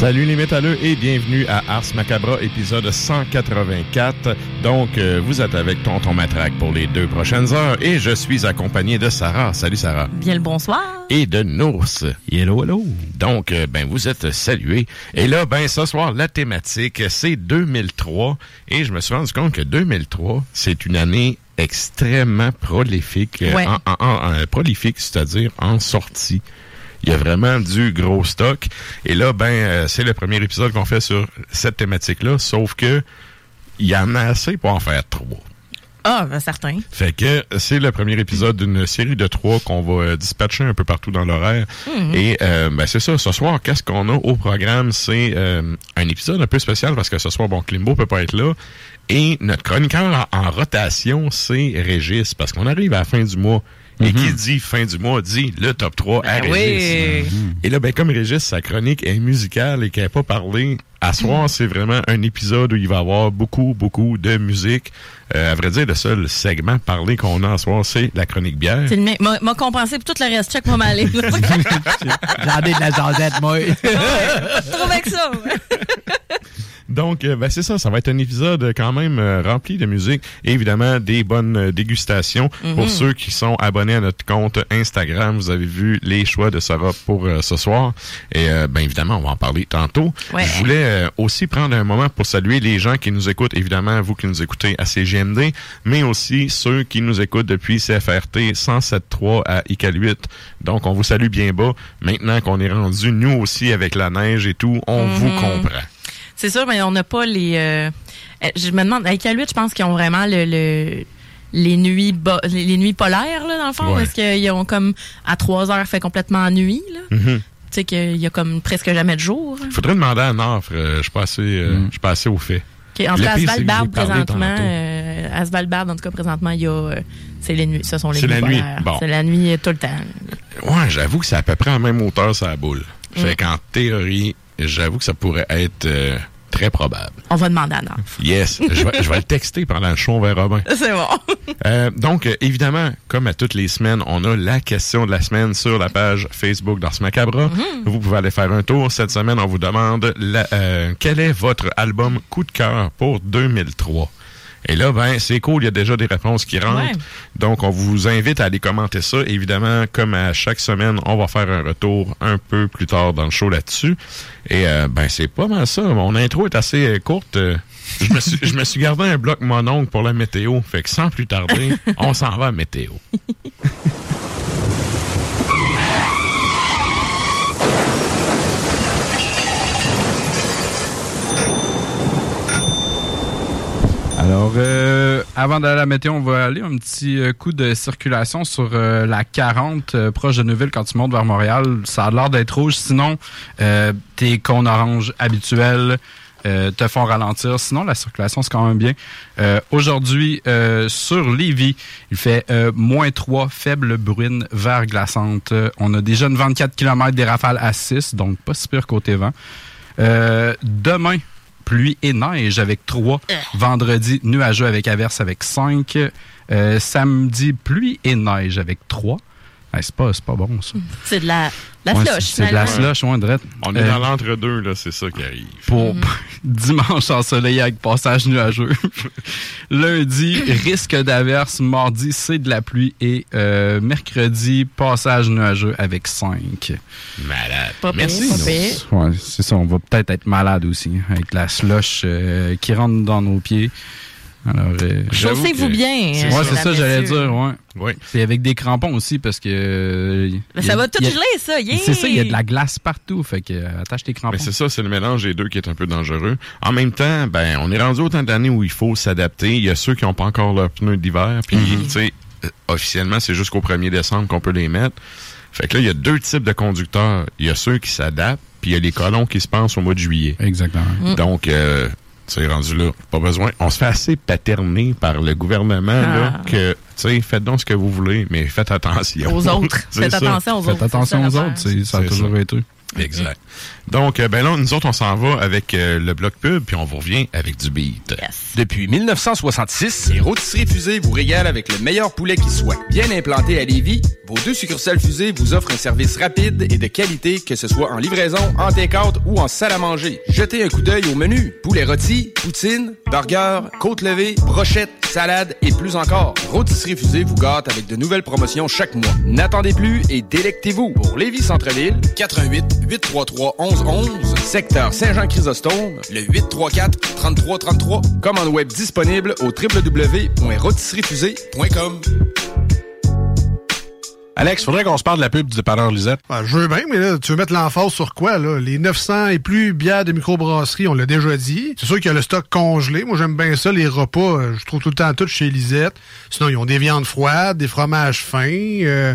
Salut les métalleux et bienvenue à Ars Macabra, épisode 184. Donc, euh, vous êtes avec Tonton Matraque pour les deux prochaines heures et je suis accompagné de Sarah. Salut Sarah. Bien le bonsoir. Et de Nours. Hello, hello. Donc, euh, ben, vous êtes salués. Et là, ben, ce soir, la thématique, c'est 2003. Et je me suis rendu compte que 2003, c'est une année extrêmement prolifique. euh, Ouais. en- en- en- en- prolifique, c'est-à-dire en sortie. Il y a vraiment du gros stock. Et là, ben, euh, c'est le premier épisode qu'on fait sur cette thématique-là, sauf que il y en a assez pour en faire trois. Ah, ben, certain. Fait que c'est le premier épisode d'une série de trois qu'on va euh, dispatcher un peu partout dans l'horaire. Et euh, ben c'est ça, ce soir, qu'est-ce qu'on a au programme? C'est euh, un épisode un peu spécial parce que ce soir, bon, Klimbo peut pas être là. Et notre chroniqueur en, en rotation, c'est Régis, parce qu'on arrive à la fin du mois. Et qui dit fin du mois dit le top 3 à Ben Régis. oui. Et là, ben, comme Régis, sa chronique est musicale et qu'elle n'a pas parlé, à soir, c'est vraiment un épisode où il va y avoir beaucoup, beaucoup de musique. Euh, à vrai dire, le seul segment parlé qu'on a à soir, c'est la chronique bière. C'est le mien. M'a compensé pour tout le reste. Check moi m'aller. J'en ai de la jasette, moi. Trouve avec ça. Donc, euh, ben, c'est ça, ça va être un épisode euh, quand même euh, rempli de musique et évidemment des bonnes euh, dégustations. Pour ceux qui sont abonnés à notre compte Instagram, vous avez vu les choix de Sarah pour euh, ce soir. Et ben évidemment, on va en parler tantôt. Ouais. Je voulais euh, aussi prendre un moment pour saluer les gens qui nous écoutent, évidemment, vous qui nous écoutez à CGMD, mais aussi ceux qui nous écoutent depuis CFRT 107.3 à ICAL 8. Donc, on vous salue bien bas. Maintenant qu'on est rendu, nous aussi, avec la neige et tout, on vous comprend. C'est sûr, mais on n'a pas les. euh, euh, je me demande, avec Aluette, je pense qu'ils ont vraiment le, le- les nuits les, nuits polaires, là, dans le fond, Ouais. parce qu'ils ont comme à 3 heures fait complètement nuit, là. Mhm. Tu sais qu'il y a comme presque jamais de jour. hein. Faudrait demander à Nafre, euh, je suis pas assez, euh, je suis pas assez au fait. Ok, en tout cas, à c'est Svalbard, présentement, euh, à Svalbard, en tout cas, présentement, il y a, euh, c'est les nuits, ce sont les C'est nuits la nuit, bon. C'est la nuit tout le temps. Ouais, j'avoue que c'est à peu près à la même hauteur, ça boule. Mm. Fait qu'en théorie, j'avoue que ça pourrait être euh, très probable. On va demander à Nord. Yes, je vais, je vais le texter pendant le show vers Robin. C'est bon. Euh, donc, euh, évidemment, comme à toutes les semaines, on a la question de la semaine sur la page Facebook d'Ars Macabra. Mm-hmm. Vous pouvez aller faire un tour. Cette semaine, on vous demande la- euh, quel est votre album coup de cœur pour 2003. Et là, ben, c'est cool, il y a déjà des réponses qui rentrent. Ouais. Donc, on vous invite à aller commenter ça. Évidemment, comme à chaque semaine, on va faire un retour un peu plus tard dans le show là-dessus. Et euh, ben, c'est pas mal ça. Mon intro est assez euh, courte. Je me, suis, je me suis gardé un bloc mononcle pour la météo. Fait que sans plus tarder, on s'en va à météo. Alors, euh, avant d'aller à la météo, on va aller un petit euh, coup de circulation sur euh, la 40 euh, proche de Neuville quand tu montes vers Montréal. Ça a l'air d'être rouge. Sinon, tes cônes orange habituels te font ralentir. Sinon, la circulation, c'est quand même bien. Aujourd'hui, sur Lévis, il fait moins 3, faible bruine vers glaçante. Euh, On a déjà une 24 km des rafales à 6, donc pas si pire côté vent. Demain, pluie et neige avec 3. Vendredi, nuageux avec averse avec 5. Euh, samedi, pluie et neige avec 3. Hey, c'est pas, c'est pas bon, ça. C'est de la, la Ouais, slush. c'est de la slush, ouais, drette. On est Euh, dans l'entre-deux, là, c'est ça qui arrive. pour dimanche ensoleillé avec passage nuageux. Lundi, risque d'averse. Mardi, c'est de la pluie. Et euh, mercredi, passage nuageux avec 5. Malade. Pas Merci. pas. Ouais, c'est ça. On va peut-être être malade aussi hein, avec la slush euh, qui rentre dans nos pieds. Alors, euh, Chaussez-vous que bien. euh, ouais, c'est ça, j'allais dire, ouais. Oui. C'est avec des crampons aussi parce que. euh, Ça a- va tout geler, ça. Yeah! C'est ça, il y a de la glace partout. Fait que euh, attache tes crampons. Mais c'est ça, c'est le mélange des deux qui est un peu dangereux. En même temps, ben, on est rendu au temps d'année où il faut s'adapter. Il y a ceux qui n'ont pas encore leurs pneus d'hiver. Puis, Mhm. tu sais, euh, officiellement, c'est jusqu'au 1er décembre qu'on peut les mettre. Fait que là, il y a deux types de conducteurs. Il y a ceux qui s'adaptent, puis il y a les colons qui se pensent au mois de juillet. Exactement. Mm. Donc, tu sais, rendu là, pas besoin. On se fait assez paterner par le gouvernement, là, Ah. que, tu sais, faites donc ce que vous voulez, mais faites attention. Aux autres. C'est Faites ça. attention aux Faites autres. attention c'est aux ça autres, c'est- ça a C'est toujours ça. été. Exact. Donc, euh, ben là, nous autres, on s'en va avec euh, le bloc pub, puis on vous revient avec du beat. Yes. Depuis 1966, les rôtisseries fusées vous régalent avec le meilleur poulet qui soit. Bien implanté à Lévis, vos deux succursales fusées vous offrent un service rapide et de qualité, que ce soit en livraison, en take-out ou en salle à manger. Jetez un coup d'œil au menu. Poulet rôti, poutine, burger, côte levée, brochette, salade et plus encore. Rôtisserie fusée vous gâte avec de nouvelles promotions chaque mois. N'attendez plus et délectez-vous. Pour Lévis Centre-Ville, 88 833 1111, secteur Saint-Jean-Chrysostome, le 834 3333. Commande web disponible au www.rôtisseriefusée.com. Alex, faudrait qu'on se parle de la pub du dépanneur Lisette. Ben, je veux bien, mais là, tu veux mettre l'emphase sur quoi, là? Les 900 et plus bières de microbrasserie, on l'a déjà dit. C'est sûr qu'il y a le stock congelé. Moi, j'aime bien ça. Les repas, je trouve tout le temps tout chez Lisette. Sinon, ils ont des viandes froides, des fromages fins, euh,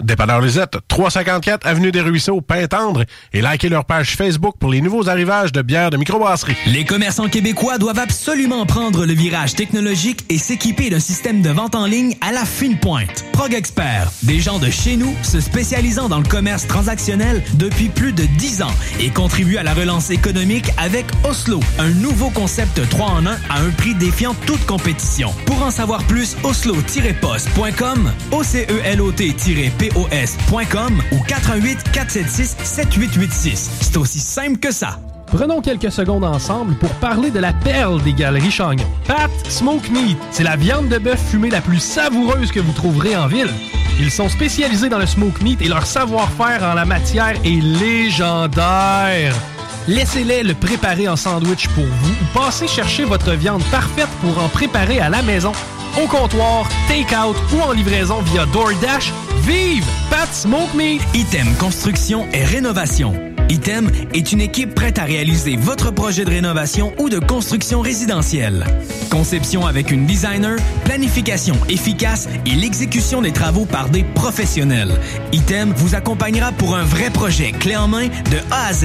Dépanneur Lisette, 354 Avenue des Ruisseaux, Pintendre, et likez leur page Facebook pour les nouveaux arrivages de bières de microbrasserie. Les commerçants québécois doivent absolument prendre le virage technologique et s'équiper d'un système de vente en ligne à la fine pointe. Prog Expert, des gens de chez nous se spécialisant dans le commerce transactionnel depuis plus de 10 ans et contribuent à la relance économique avec Oslo, un nouveau concept 3 en 1 à un prix défiant toute compétition. Pour en savoir plus, oslo-post.com, Ou 88 476 7886. C'est aussi simple que ça. Prenons quelques secondes ensemble pour parler de la perle des galeries Chagnon. Pat Smoke Meat, c'est la viande de bœuf fumée la plus savoureuse que vous trouverez en ville. Ils sont spécialisés dans le smoke meat et leur savoir-faire en la matière est légendaire. Laissez-les le préparer en sandwich pour vous ou passez chercher votre viande parfaite pour en préparer à la maison, au comptoir, take-out ou en livraison via DoorDash. Vive Pat Smoke Meat! Item Construction et Rénovation. Item est une équipe prête à réaliser votre projet de rénovation ou de construction résidentielle. Conception avec une designer, planification efficace et l'exécution des travaux par des professionnels. Item vous accompagnera pour un vrai projet clé en main de A à Z.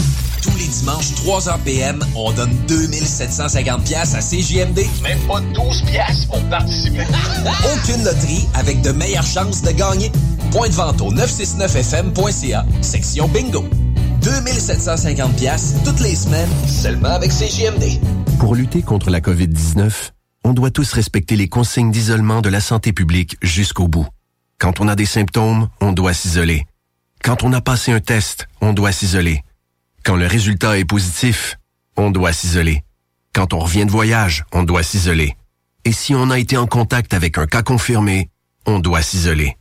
les dimanches, 3h PM, on donne 2750 pièces à CJMD. Même pas 12 pièces pour participer. Aucune loterie avec de meilleures chances de gagner. Point de vente au 969fm.ca, section bingo. 2750 pièces toutes les semaines, seulement avec CJMD. Pour lutter contre la COVID-19, on doit tous respecter les consignes d'isolement de la santé publique jusqu'au bout. Quand on a des symptômes, on doit s'isoler. Quand on a passé un test, on doit s'isoler. Quand le résultat est positif, on doit s'isoler. Quand on revient de voyage, on doit s'isoler. Et si on a été en contact avec un cas confirmé, on doit s'isoler.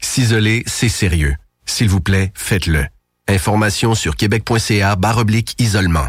S'isoler, c'est sérieux. S'il vous plaît, faites-le. Information sur québec.ca oblique isolement.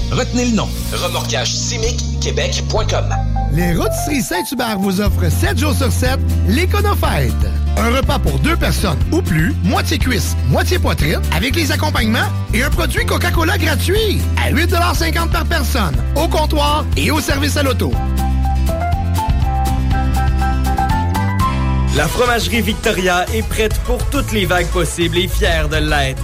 Retenez le nom. Remorquage Québec.com. Les Rôtisseries Saint-Hubert vous offrent 7 jours sur 7 l'Éconofête. Un repas pour deux personnes ou plus, moitié cuisse, moitié poitrine, avec les accompagnements et un produit Coca-Cola gratuit à 8,50 par personne, au comptoir et au service à l'auto. La fromagerie Victoria est prête pour toutes les vagues possibles et fière de l'être.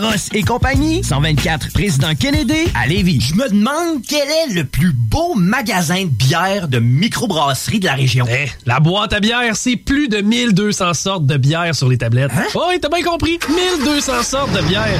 Et compagnie, 124 Président Kennedy à Lévis. Je me demande quel est le plus beau magasin de bière de microbrasserie de la région. Eh, la boîte à bière, c'est plus de 1200 sortes de bière sur les tablettes. Hein? Oh, oui, t'as bien compris. 1200 sortes de bière.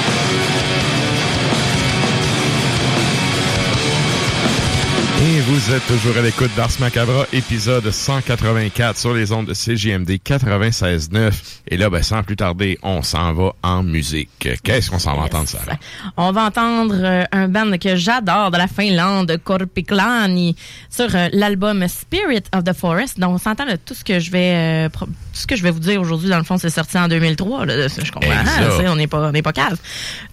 Vous êtes toujours à l'écoute d'Ars Macabra, épisode 184 sur les ondes de CJMD 96.9. Et là, ben, sans plus tarder, on s'en va en musique. Qu'est-ce qu'on s'en va entendre, ça? On va entendre euh, un band que j'adore de la Finlande, Korpiklani, sur euh, l'album Spirit of the Forest. Donc, on s'entend là, tout ce que je vais, euh, tout ce que je vais vous dire aujourd'hui. Dans le fond, c'est sorti en 2003. Là, Ça, je comprends. Hein, on n'est pas, on n'est pas cave.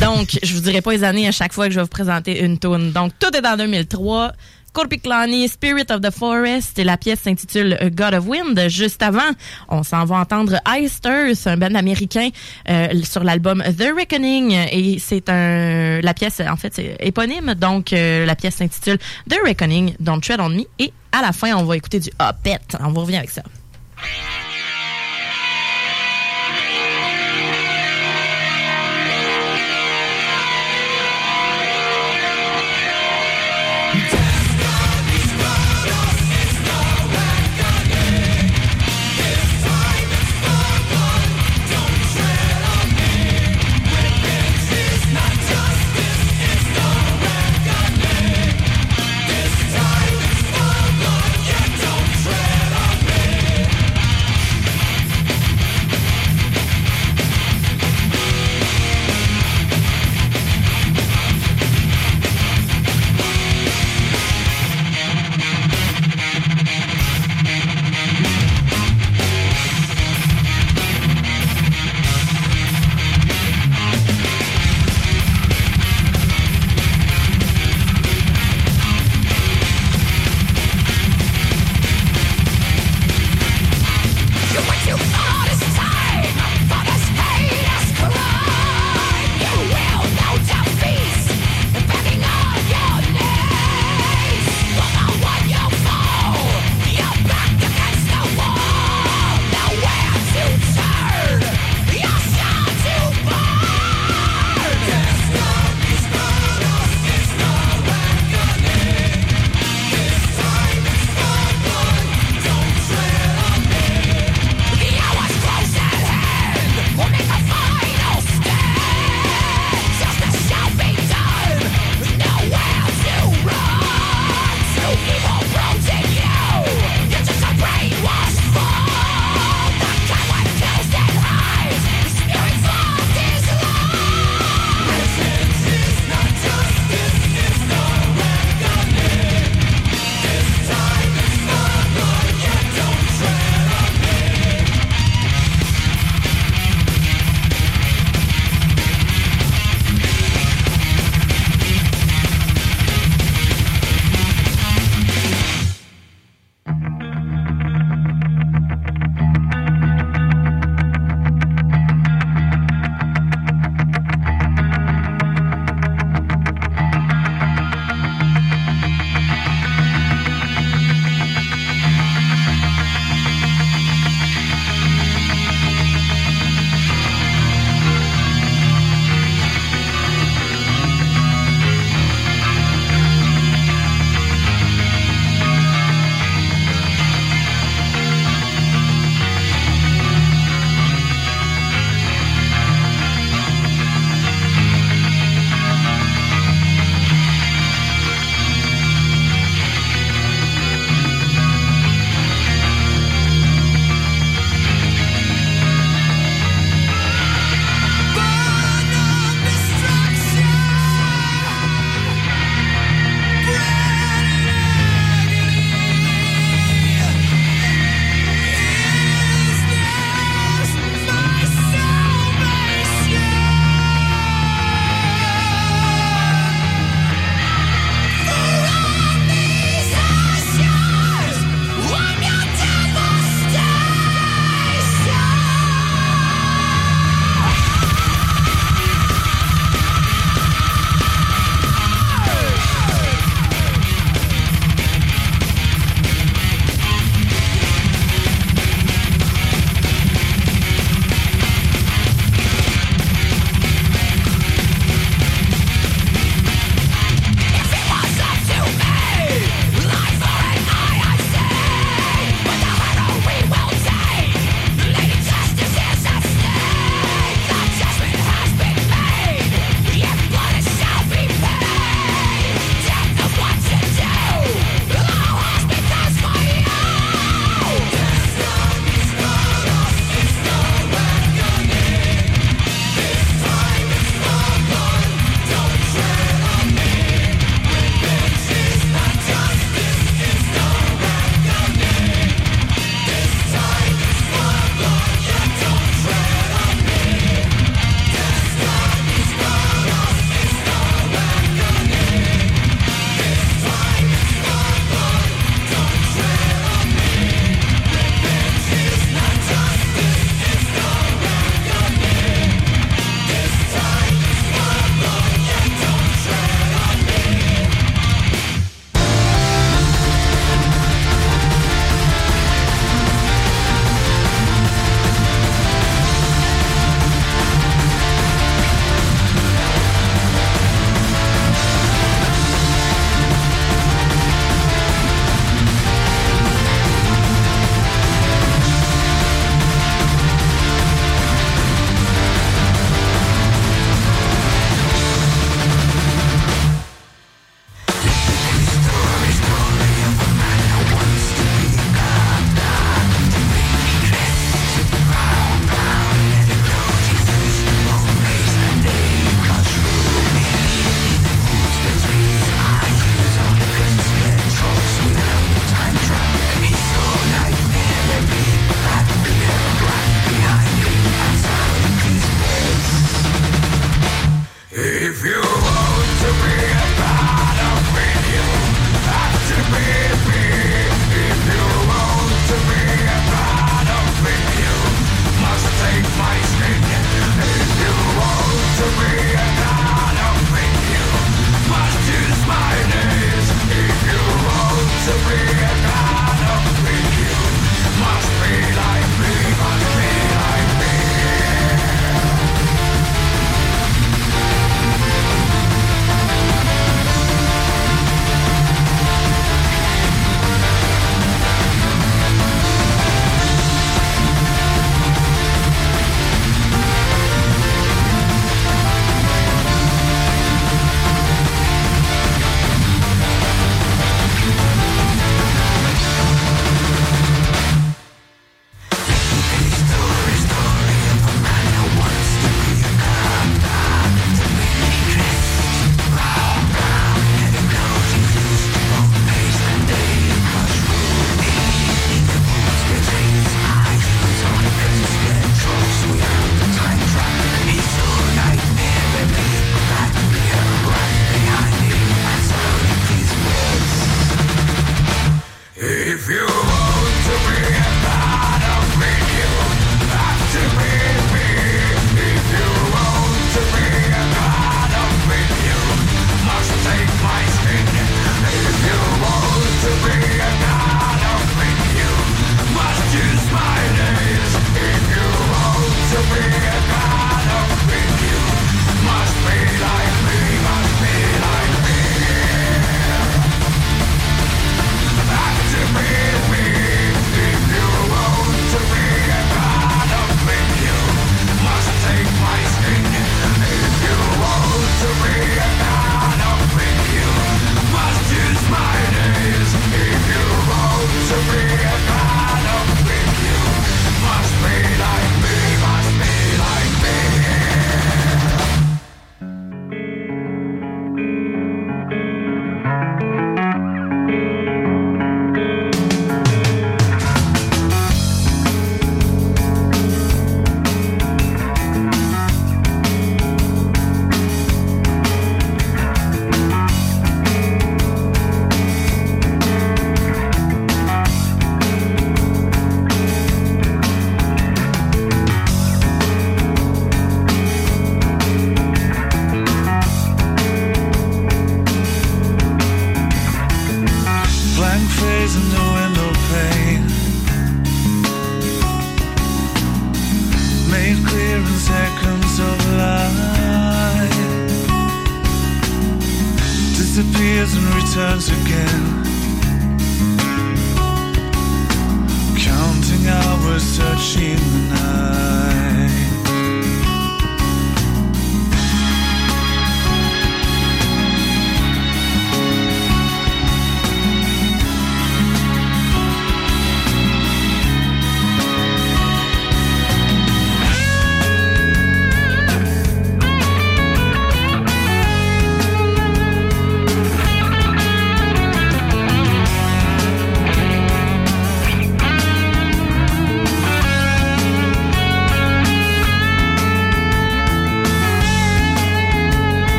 Donc, je vous dirai pas les années à chaque fois que je vais vous présenter une tune. Donc, tout est en 2003. Korpiklani, Spirit of the Forest, et la pièce s'intitule God of Wind. Juste avant, on s'en va entendre Easter, c'est un band américain euh, sur l'album The Reckoning, et c'est un, la pièce, en fait, c'est éponyme, donc euh, la pièce s'intitule The Reckoning, Don't Tread on Me, et à la fin, on va écouter du Opet. On vous revient avec ça.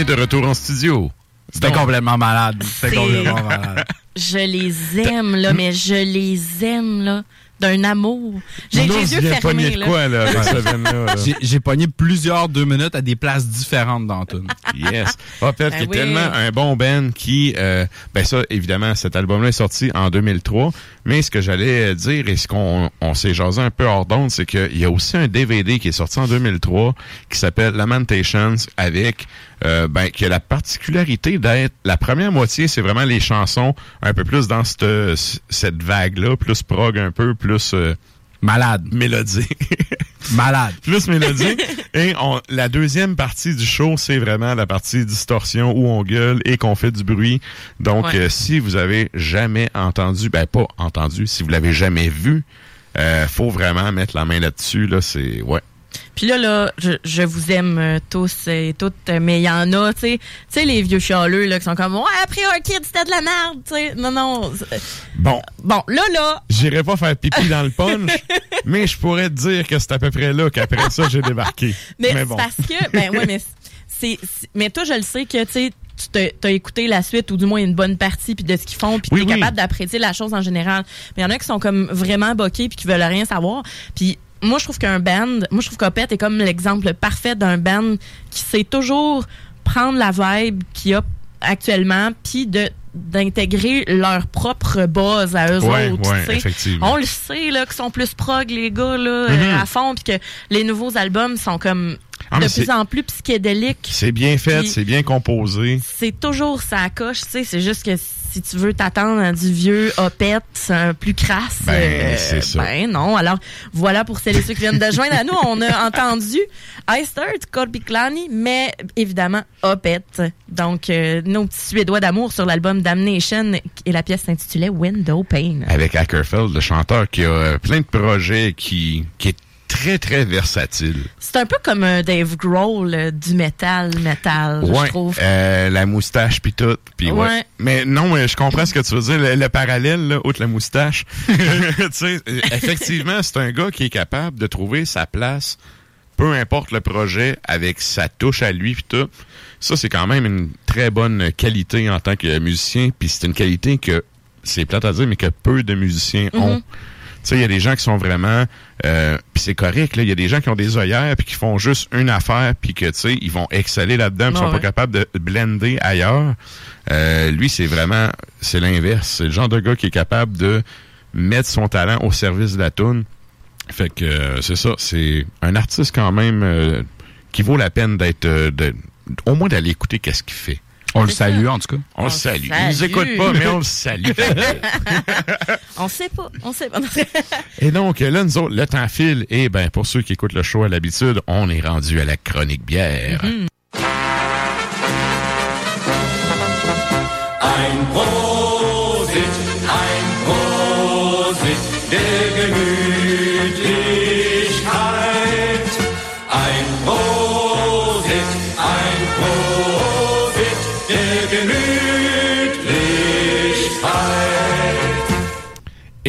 Est de retour en studio. C'était complètement malade. C'était complètement malade. Je les aime, là, mais je les aime, là, d'un amour. J'ai les yeux fermés, pogné de quoi, là, avec ce veine-là, là? J'ai- pogné plusieurs deux minutes à des places différentes dans tune. Yes. Opeth, Ben qui est oui. tellement un bon band qui, euh, ben ça, évidemment, cet album-là est sorti en 2003. Mais ce que j'allais dire et ce qu'on on s'est jasé un peu hors d'onde, c'est qu'il y a aussi un DVD qui est sorti en 2003 qui s'appelle Lamentations avec, euh, ben, qui a la particularité d'être, la première moitié, c'est vraiment les chansons un peu plus dans cette, cette vague-là, plus prog un peu, plus, euh, Malade. mélodique. Malade. plus mélodique. et on, la deuxième partie du show, c'est vraiment la partie distorsion où on gueule et qu'on fait du bruit. Donc, Ouais. euh, si vous avez jamais entendu, ben pas entendu, si vous l'avez jamais vu, euh, faut vraiment mettre la main là-dessus. Là, c'est ouais. Puis là, là, je, je vous aime euh, tous et toutes, euh, mais il y en a, tu sais, tu sais, les vieux chialeux, là, qui sont comme, ouais, après un kid, c'était de la merde, tu sais. Non, non. c'est- Bon, Bon, là, là, j'irai pas faire pipi dans le punch, mais je pourrais te dire que c'est à peu près là qu'après ça j'ai débarqué. mais, bon. parce que, ben ouais, mais c'est, mais toi, je le sais que, tu sais, tu t'as- t'as écouté la suite ou du moins une bonne partie puis de ce qu'ils font puis Oui, t'es oui. capable d'apprécier la chose en général. Mais il y en a qui sont comme vraiment boqués puis qui veulent rien savoir. Puis moi, je trouve qu'un band, moi, je trouve qu'Opeth est comme l'exemple parfait d'un band qui sait toujours prendre la vibe qu'il y a actuellement puis de d'intégrer leur propre base à eux Ouais, autres. ouais. On le sait là qu'ils sont plus prog les gars là euh, à fond puis que les nouveaux albums sont comme Ah, de plus en plus psychédéliques. C'est bien fait, c'est bien composé. C'est toujours ça coche, tu sais, c'est juste que si tu veux t'attendre à du vieux opette plus crasse, Ben, euh, c'est ça. ben non. Alors voilà pour celles et ceux qui viennent de joindre à nous, on a entendu I Start, Corpiclani, mais évidemment opette. Donc euh, nos petits Suédois d'amour sur l'album Damnation et la pièce s'intitulait Window Pane. Avec Ackerfeld, le chanteur qui a euh, plein de projets qui, qui est très, très versatile. C'est un peu comme un Dave Grohl euh, du métal, métal, je trouve. euh, la moustache puis tout. Puis ouais. Ouais. Mais non, mais je comprends ce que tu veux dire. Le, le parallèle, là, outre la moustache. euh, effectivement, c'est un gars qui est capable de trouver sa place, peu importe le projet, avec sa touche à lui puis tout. Ça, c'est quand même une très bonne qualité en tant que musicien. Puis c'est une qualité que, c'est plate à dire, mais que peu de musiciens ont. Mhm. Tu sais, il y a des gens qui sont vraiment... Euh, puis c'est correct, là. Il y a des gens qui ont des œillères puis qui font juste une affaire puis que, tu sais, ils vont exceller là-dedans puis Ah sont ouais. pas capables de blender ailleurs. Euh, lui, c'est vraiment... C'est l'inverse. C'est le genre de gars qui est capable de mettre son talent au service de la toune. Fait que euh, c'est ça. C'est un artiste quand même qui vaut la peine d'être... de- au moins d'aller écouter qu'est-ce qu'il fait. On le salue, en tout cas. On, le salue. Il nous salue. écoute pas, mais on le salue. On sait pas, on sait pas. Et donc, là, nous autres, le temps file. Et ben, pour ceux qui écoutent le show à l'habitude, on est rendu à la chronique bière. Prosit,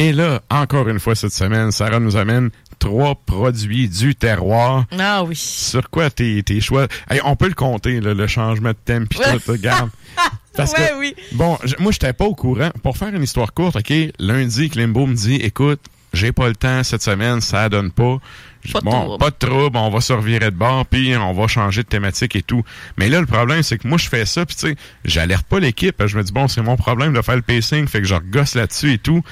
Et là, encore une fois cette semaine, Sarah nous amène trois produits du terroir. Ah oui. Sur quoi tes, tes choix? Hey, on peut le compter, là, le changement de thème pis Ouais. tout, regarde. Parce Ouais, que, oui. bon, moi, j'étais pas au courant. Pour faire une histoire courte, OK, lundi, Klimbo me dit, écoute, j'ai pas le temps cette semaine, ça donne pas. Pas de bon, trouble. pas de trouble, on va se revirer de bord, puis on va changer de thématique et tout. Mais là, le problème, c'est que moi, je fais ça, puis tu sais, j'alerte pas l'équipe. Je me dis, bon, c'est mon problème de faire le pacing, fait que je regosse là-dessus et tout.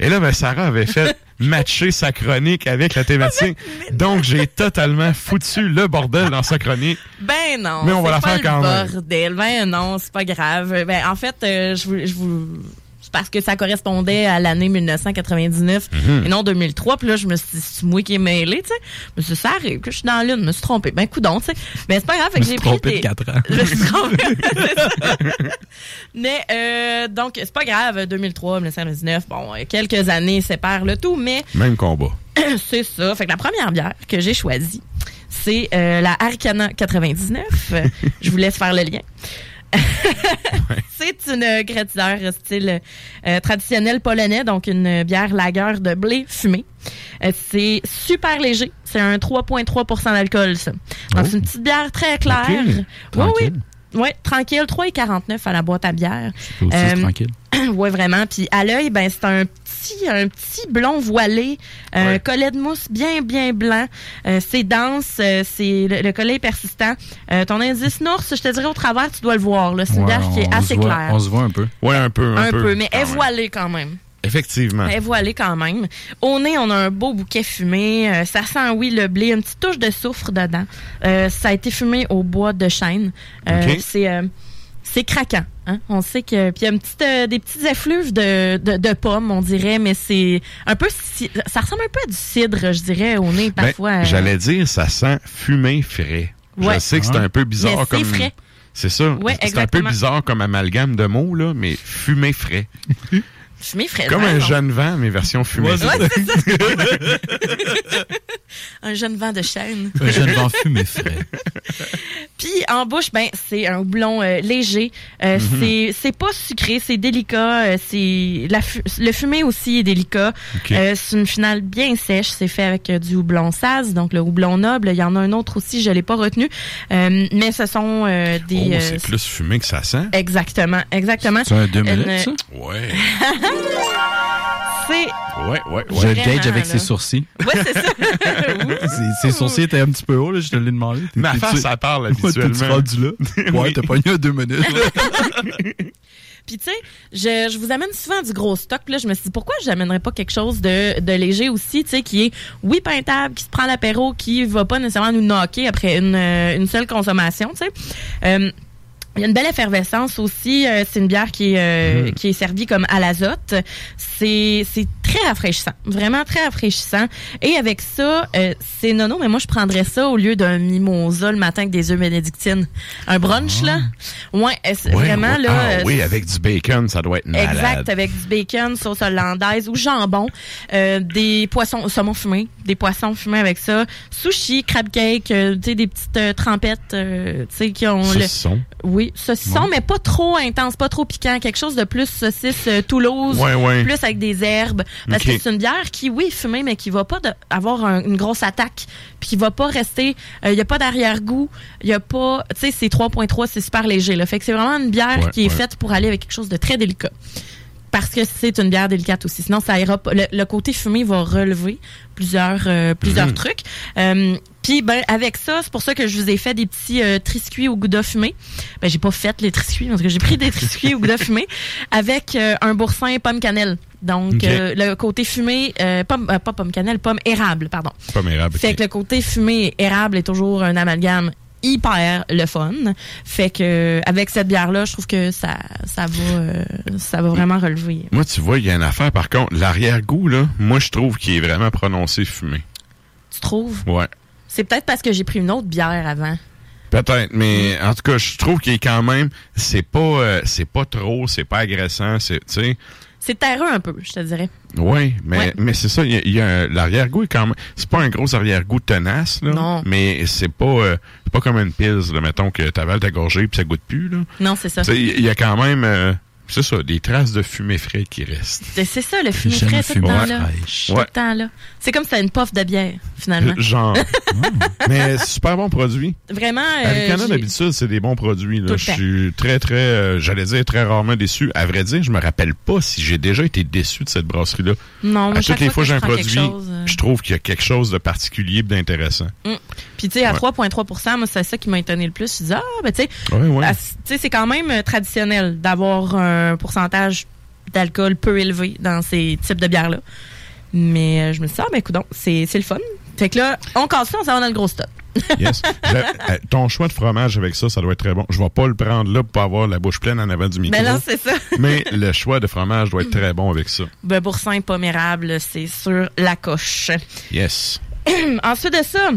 Et là, ben, Sarah avait fait matcher sa chronique avec la thématique. Donc, j'ai totalement foutu le bordel dans sa chronique. Ben non. Mais on va la faire quand même. bordel. Ben non, c'est pas grave. Ben en fait, euh, je vous, je vous c'est parce que ça correspondait à l'année 1999 Mhm. et non 2003. Puis là, je me suis dit, c'est moi qui est mêlé, tu sais. Mais c'est ça arrive que je suis dans l'une, je me suis trompée. Ben coudon, tu sais. Mais c'est pas grave, fait que Je me j'ai suis pris trompé de des... quatre ans. Je me suis trompée. Mais euh, donc, c'est pas grave, 2003, 1999, bon, quelques années séparent le tout, mais Même combat. c'est ça. Fait que la première bière que j'ai choisie, c'est euh, la Arcana 99. Euh, Je vous laisse faire le lien. C'est une gratière style euh, traditionnel polonais, donc une bière lager de blé fumé. Euh, c'est super léger. C'est un 3,3% d'alcool, ça. Donc, c'est une petite bière très claire. Oui, oui. Tranquille. Ouais, tranquille, 3,49 à la boîte à bière. Aussi Euh, tranquille. ouais, vraiment. Puis à l'œil, ben c'est un petit, un petit blond voilé, un collet de mousse bien, bien blanc. Euh, c'est dense, euh, c'est le, le collet est persistant. Euh, ton indice nours, je te dirais au travers, tu dois le voir. C'est une Ouais, bière qui est assez se voit- claire. On se voit un peu. Ouais, un peu. un peu, mais quand elle est voilée quand même. Effectivement. Elle est voilée quand même. Au nez, on a un beau bouquet fumé. Euh, ça sent, oui, le blé, une petite touche de soufre dedans. Euh, ça a été fumé au bois de chêne. Euh, Ok. C'est euh, c'est craquant. Hein? On sait que. Puis il y a une petite, euh, des petites effluves de, de, de pommes, on dirait, mais c'est un peu. Ça ressemble un peu à du cidre, je dirais, au nez, Ben, parfois. euh, J'allais dire, ça sent fumé frais. Ouais. Je sais que c'est un peu bizarre Mais comme. frais. C'est ça. Ouais, c'est un peu bizarre comme amalgame de mots, là, mais fumé frais. Fumé frais. Comme un jeune vent, mais version fumée. Ouais, c'est ça. un jeune vent de chêne. Un jeune vent fumé frais. Puis en bouche, ben c'est un houblon euh, léger. Euh, Mhm. C'est c'est pas sucré, c'est délicat. euh, c'est la fu- le fumé aussi est délicat. Euh, c'est une finale bien sèche. C'est fait avec euh, du houblon saz, donc le houblon noble. Il y en a un autre aussi, je l'ai pas retenu. Euh, mais ce sont euh, des. Oh, euh, c'est plus fumé que ça sent. Exactement, exactement. C'est un deux Une- minutes, ça? Ouais. c'est Ouais, ouais, Je ouais. le gauge avec là. ses sourcils. Ouais, c'est ça. Ses, ses sourcils étaient un petit peu hauts, là, je te l'ai demandé. T'es- Ma t'es- face, ça parle Ouais, t'es-tu habituellement. rendu là? Ouais, t'as pogné un deux minutes. Puis tu sais, je, je vous amène souvent du gros stock. Là, je me suis dit pourquoi je n'amènerais pas quelque chose de, de léger aussi, tu sais, qui est oui peintable, qui se prend l'apéro, qui va pas nécessairement nous knocker après une, euh, une seule consommation, tu sais. Euh, il y a une belle effervescence aussi. Euh, c'est une bière qui est, euh, qui est servie comme à l'azote. C'est c'est très rafraîchissant, vraiment très rafraîchissant. Et avec ça, euh, c'est nono, mais moi je prendrais ça au lieu d'un mimosa le matin avec des œufs bénédictines. Un brunch là, ouais, c'est Ouais, vraiment ouais. là. Ah, euh, oui, avec du bacon, ça doit être malade. Exact, avec du bacon, sauce hollandaise ou jambon, euh, des poissons, saumon fumé, des poissons fumés avec ça, sushi, crab cake, euh, tu sais, des petites trempettes, euh, tu sais, qui ont Saucisson. Oui, saucisson, Ouais. mais pas trop intense, pas trop piquant, quelque chose de plus saucisse euh, Toulouse, Ouais, ouais. plus avec des herbes, parce que c'est une bière qui, oui, fumée, mais qui va pas de- avoir un- une grosse attaque, puis qui va pas rester, il y a pas d'arrière-goût, il y a pas, tu sais, c'est 3.3, c'est super léger, là, fait que c'est vraiment une bière qui est faite pour aller avec quelque chose de très délicat parce que c'est une bière délicate aussi. Sinon, ça ira pas. Le, le côté fumé va relever plusieurs, euh, plusieurs Mhm. trucs. Euh, Puis, ben, avec ça, c'est pour ça que je vous ai fait des petits euh, triscuits au gouda fumé. Ben, j'ai pas fait les triscuits, parce que j'ai pris des triscuits au gouda fumé avec euh, un boursin pomme cannelle. Donc, euh, le côté fumé, euh, pomme, pas pomme cannelle, pomme érable, pardon. Pas mérable. Fait que le côté fumé érable est toujours un amalgame hyper le fun. Fait que avec cette bière là, je trouve que ça ça va euh, ça va vraiment relever. Moi, tu vois, il y a une affaire, par contre, l'arrière-goût, là, moi, je trouve qu'il est vraiment prononcé fumé. Tu trouves? Ouais. C'est peut-être parce que j'ai pris une autre bière avant. Peut-être, mais en tout cas, je trouve qu'il est quand même, c'est pas, euh, c'est pas trop, c'est pas agressant, c'est, tu sais, C'est terreux un peu, je te dirais. oui, mais, Ouais. mais c'est ça, il y a, l'arrière-goût est quand même, c'est pas un gros arrière-goût tenace, là, Non. mais c'est pas, euh, c'est pas comme une pils, là, mettons que t'avales ta gorgée puis ça goûte plus, là. Non, c'est ça. Il y a quand même, euh, c'est ça, des traces de fumée frais qui restent. C'est ça le fumé Jamais frais tout le temps là. fraîche. Tout le Ouais. temps là. C'est comme si c'était une puff de bière finalement. Genre. mais c'est super bon produit. Vraiment euh, j'ai- d'habitude, c'est des bons produits. Là. Je suis très, très, euh, j'allais dire très rarement déçu. À vrai dire, je me rappelle pas si j'ai déjà été déçu de cette brasserie-là. Non, à chaque toutes les fois que j'ai un produit, chose, euh, je trouve qu'il y a quelque chose de particulier et d'intéressant. Puis tu sais, à Ouais. 3,3% moi, c'est ça qui m'a étonné le plus. Je dis, ah, ben tu sais, Ouais, ouais. c'est quand même euh, traditionnel d'avoir un pourcentage d'alcool peu élevé dans ces types de bières-là. Mais euh, je me suis dit, ah, ben écoute, c'est c'est le fun. Fait que là, on casse ça, on s'en va dans le gros stop. Yes. Je- euh, ton choix de fromage avec ça, ça doit être très bon. Je vais pas le prendre là pour pas avoir la bouche pleine en avant du micro. Ben non, c'est ça. mais le choix de fromage doit être très bon avec ça. Ben, boursin pomme érable, c'est sur la coche. Yes. Ensuite de ça,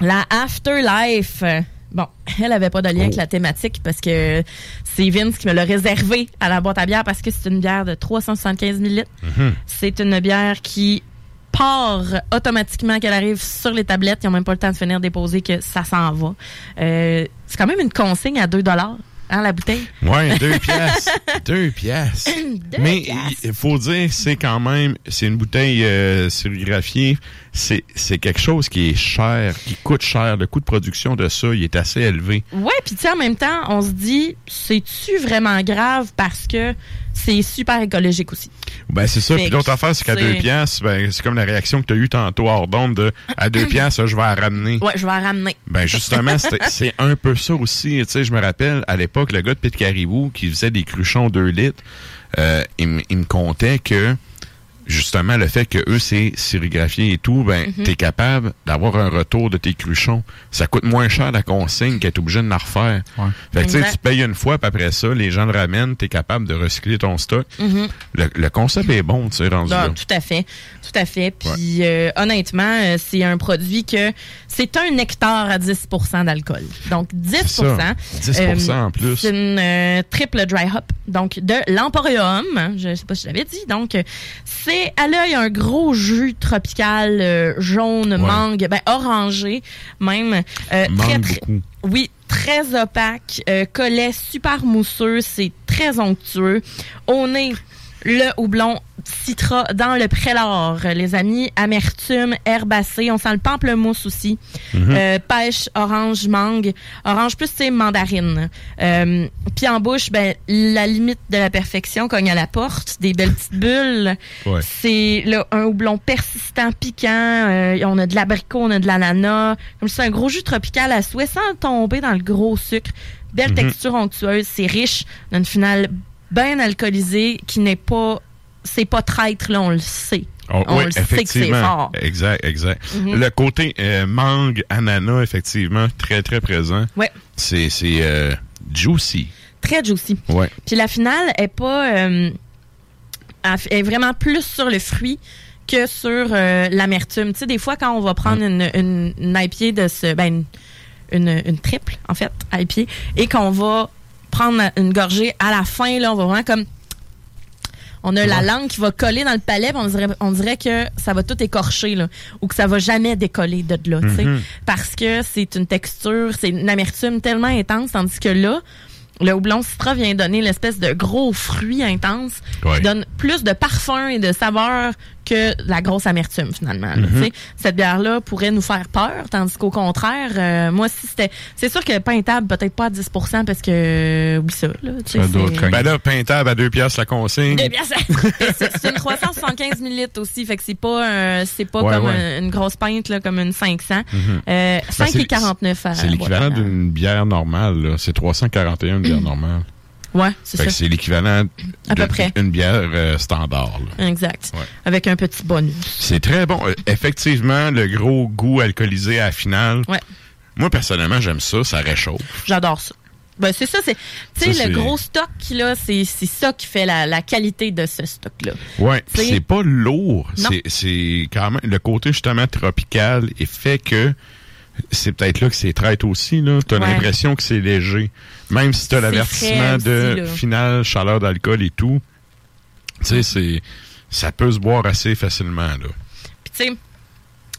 la Afterlife. Bon, elle avait pas de lien avec la thématique parce que c'est Vince qui me l'a réservé à la boîte à bière parce que c'est une bière de 375 ml. C'est une bière qui part automatiquement qu'elle arrive sur les tablettes. Ils n'ont même pas le temps de finir déposer que ça s'en va. Euh, c'est quand même une consigne à 2 dollars, hein, la bouteille? Ouais, deux pièces. deux pièces. Deux Mais il faut dire, c'est quand même, c'est une bouteille euh, sérigraphiée. C'est c'est quelque chose qui est cher, qui coûte cher. Le coût de production de ça, il est assez élevé. Ouais, puis tu sais, en même temps, on se dit, c'est-tu vraiment grave parce que c'est super écologique aussi? Ben c'est ça. Puis l'autre affaire, c'est qu'à deux piastres, ben, c'est comme la réaction que tu as eue tantôt hors d'onde de à deux piastres, ça, je vais la ramener. Ouais, je vais la ramener. Ben justement, c'est un peu ça aussi. Tu sais, je me rappelle à l'époque, le gars de Pit Caribou qui faisait des cruchons 2 litres, euh, il, il me contait que justement le fait que eux c'est sérigraphié et tout, ben Mhm. t'es capable d'avoir un retour de tes cruchons. Ça coûte moins cher la consigne qu'être obligé de la refaire. Fait que tu sais, Exact. tu payes une fois, puis après ça, les gens le ramènent, t'es capable de recycler ton stock. Mhm. Le, le concept est bon, tu sais, rendu Ah, là. tout à fait, tout à fait. Puis euh, honnêtement, euh, c'est un produit que c'est un nectar à 10% d'alcool. Donc 10 C'est ça. 10% en plus. C'est une euh, triple dry hop, donc de l'Emporium. Je sais pas si je l'avais dit. Donc euh, c'est à l'œil un gros jus tropical euh, jaune, mangue, ben orangé même. Euh, très, oui, très opaque, euh, collet super mousseux, c'est très onctueux. Au nez, le houblon citra dans le prélor, les amis. Amertume, herbacée, on sent le pamplemousse aussi. Mhm. Euh, pêche, orange, mangue. Orange plus, c'est mandarine. Euh, Puis en bouche, ben, la limite de la perfection cogne à la porte. Des belles petites bulles. Ouais. C'est un houblon persistant, piquant. Euh, on a de l'abricot, on a de l'ananas. Comme c'est un gros jus tropical à souhait sans tomber dans le gros sucre. Belle Mhm. texture onctueuse. C'est riche. On a une finale bien alcoolisée qui n'est pas... C'est pas traître, là, on le sait. Oh, on oui, le sait que c'est fort. Exact, exact. Mhm. Le côté euh, mangue, ananas, effectivement, très, très présent. Ouais. C'est euh, juicy. Très juicy. Ouais. Puis la finale est pas euh, est vraiment plus sur le fruit que sur l'amertume. Tu sais, des fois quand on va prendre une, une, une IPA de ce ben une, une, une triple en fait IPA et qu'on va prendre une gorgée à la fin là, on va vraiment comme on a la langue qui va coller dans le palais, puis on dirait, on dirait que ça va tout écorcher, là, ou que ça va jamais décoller de là, tu sais. Mhm. Parce que c'est une texture, c'est une amertume tellement intense, tandis que là, le houblon citra vient donner l'espèce de gros fruit intense Ouais. qui donne plus de parfum et de saveur que la grosse amertume, finalement. Mhm. Cette bière-là pourrait nous faire peur, tandis qu'au contraire, euh, moi, si c'était... C'est sûr que pain table, peut-être pas à 10% parce que... Oui, ça, là. tu sais, c'est- Ben là, pintable à deux piastres la consigne. deux piastres. c'est c'est une 375 millilitres aussi, fait que c'est pas un- c'est pas Ouais, comme ouais. une grosse pinte là, comme une 500. Mhm. Euh, Ben, 5 c'est- et 49 à C'est l'équivalent d'une bière normale. là. C'est 341 une bière normale. Ouais, c'est ça. c'est l'équivalent À peu d'une- bière euh, standard. là. Exact. Ouais. Avec un petit bonus. C'est très bon. Euh, effectivement, le gros goût alcoolisé à la finale. Ouais. Moi, personnellement, j'aime ça. Ça réchauffe. J'adore ça. Ben, c'est ça, c'est. Tu sais, le gros stock, là, c'est ça qui fait la, la qualité de ce stock-là. Ouais, C'est- pas lourd. C'est- C'est quand même le côté justement tropical et fait que c'est peut-être là que c'est traite aussi. là. T'as Ouais. l'impression que c'est léger. Même si t'as C'est l'avertissement de finale, chaleur d'alcool et tout. Tu sais, c'est ça peut se boire assez facilement. Là. Puis, tu sais,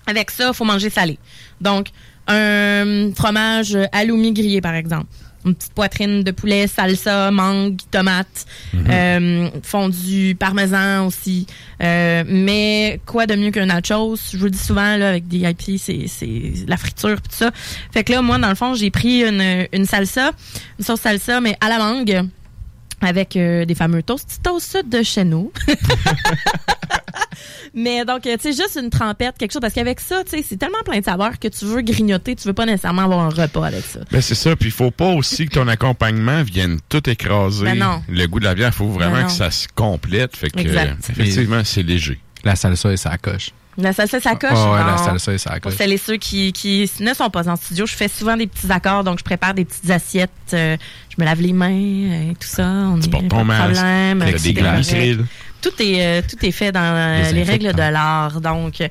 avec ça, il faut manger salé. Donc, un fromage halloumi grillé, par exemple. Une petite poitrine de poulet, salsa, mangue, tomate, Mhm. euh, fondu parmesan aussi. Euh, mais quoi de mieux qu'un nachos? Je vous le dis souvent, là, avec des IP, c'est c'est la friture pis tout ça. Fait que là, moi, dans le fond, j'ai pris une, une salsa, une sauce salsa, mais à la mangue, avec euh, des fameux toasts, toasts de chez nous. Mais donc, euh, tu sais, juste une trempette, quelque chose. Parce qu'avec ça, tu sais, c'est tellement plein de saveurs que tu veux grignoter, tu veux pas nécessairement avoir un repas avec ça. Ben c'est ça, puis il faut pas aussi que ton accompagnement vienne tout écraser Ben non. le goût de la bière. Il faut vraiment Ben que ça se complète. Fait que Exact. effectivement, c'est léger. La salsa et sa coche. La salsa, ça coche. Ah ouais, la salsa et ça Pour celles et ceux qui, qui ne sont pas en studio, je fais souvent des petits accords, donc je prépare des petites assiettes, euh, je me lave les mains euh, et tout ça. On est, portes ton masque, problème. des. Tout est, euh, tout est fait dans les règles de l'art. Donc,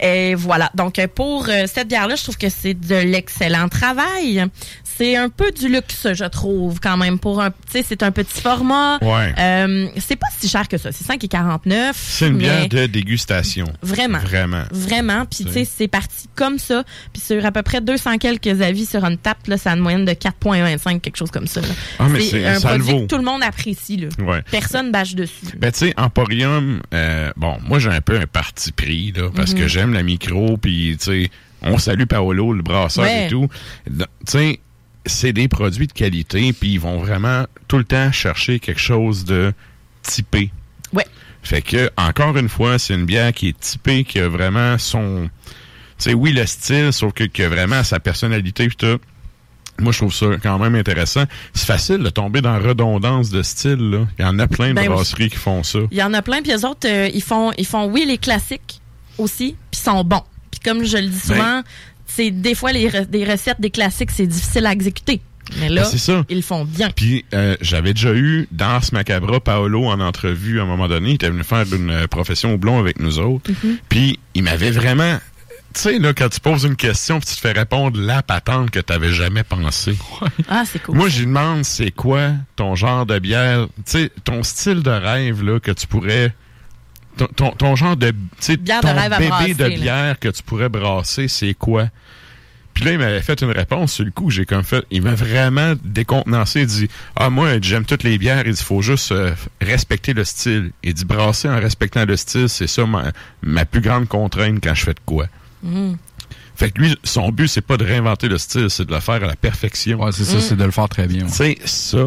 et voilà. Donc, pour euh, cette bière-là, je trouve que c'est de l'excellent travail. C'est un peu du luxe, je trouve, quand même. Pour un, tu sais, c'est un petit format. Ouais. Euh, c'est pas si cher que ça. C'est 5,49. C'est une bière de dégustation. Vraiment. Vraiment. Vraiment. Puis, tu sais, C'est- parti comme ça. Puis, sur à peu près 200 quelques avis sur une tape, là, ça a une moyenne de 4,25, quelque chose comme ça. là. Ah, mais c'est- un produit vaut. que tout le monde apprécie. Là. Ouais. Personne bâche dessus. Ben, tu sais, Emporium, euh, bon, moi, j'ai un peu un parti pris, là, parce Mhm. que j'aime j'aime la micro, puis, tu sais, on salue Paolo, le brasseur Ouais. et tout. Tu sais, c'est des produits de qualité, puis ils vont vraiment tout le temps chercher quelque chose de typé. Ouais. Fait que, encore une fois, c'est une bière qui est typée, qui a vraiment son... Tu sais, oui, le style, sauf que, qui a vraiment sa personnalité, pis tout. Moi, je trouve ça quand même intéressant. C'est facile de tomber dans la redondance de style, là. Il y en a plein de Ben oui. brasseries qui font ça. Il y en a plein, puis les autres, euh, ils font, ils font, oui, les classiques aussi, puis sont bons. Puis comme je le dis Ben- souvent, c'est des fois les re- des recettes des classiques, c'est difficile à exécuter. Mais là, Ben, ça. ils le font bien. Puis euh, j'avais déjà eu dans ce Macabra Paolo en entrevue à un moment donné. Il était venu faire une euh, profession au blond avec nous autres. Mhm. Puis il m'avait vraiment... Tu sais, là, quand tu poses une question puis tu te fais répondre la patente que tu n'avais jamais pensé. Ah, c'est cool. Moi, je lui demande c'est quoi ton genre de bière, tu sais, ton style de rêve là, que tu pourrais. Ton, ton, ton genre de. ton à bébé brasser, de là. bière que tu pourrais brasser, c'est quoi? Puis là, il m'avait fait une réponse sur le coup. J'ai comme fait. Il m'a vraiment décontenancé. Il dit Ah, moi, j'aime toutes les bières. Il dit faut juste euh, respecter le style. Il dit brasser en respectant le style, c'est ça ma, ma plus grande contrainte quand je fais de quoi. Mhm. Fait que lui, son but, c'est pas de réinventer le style, c'est de le faire à la perfection. Ouais, c'est ça, c'est de le faire très bien. ouais. Sais, ça,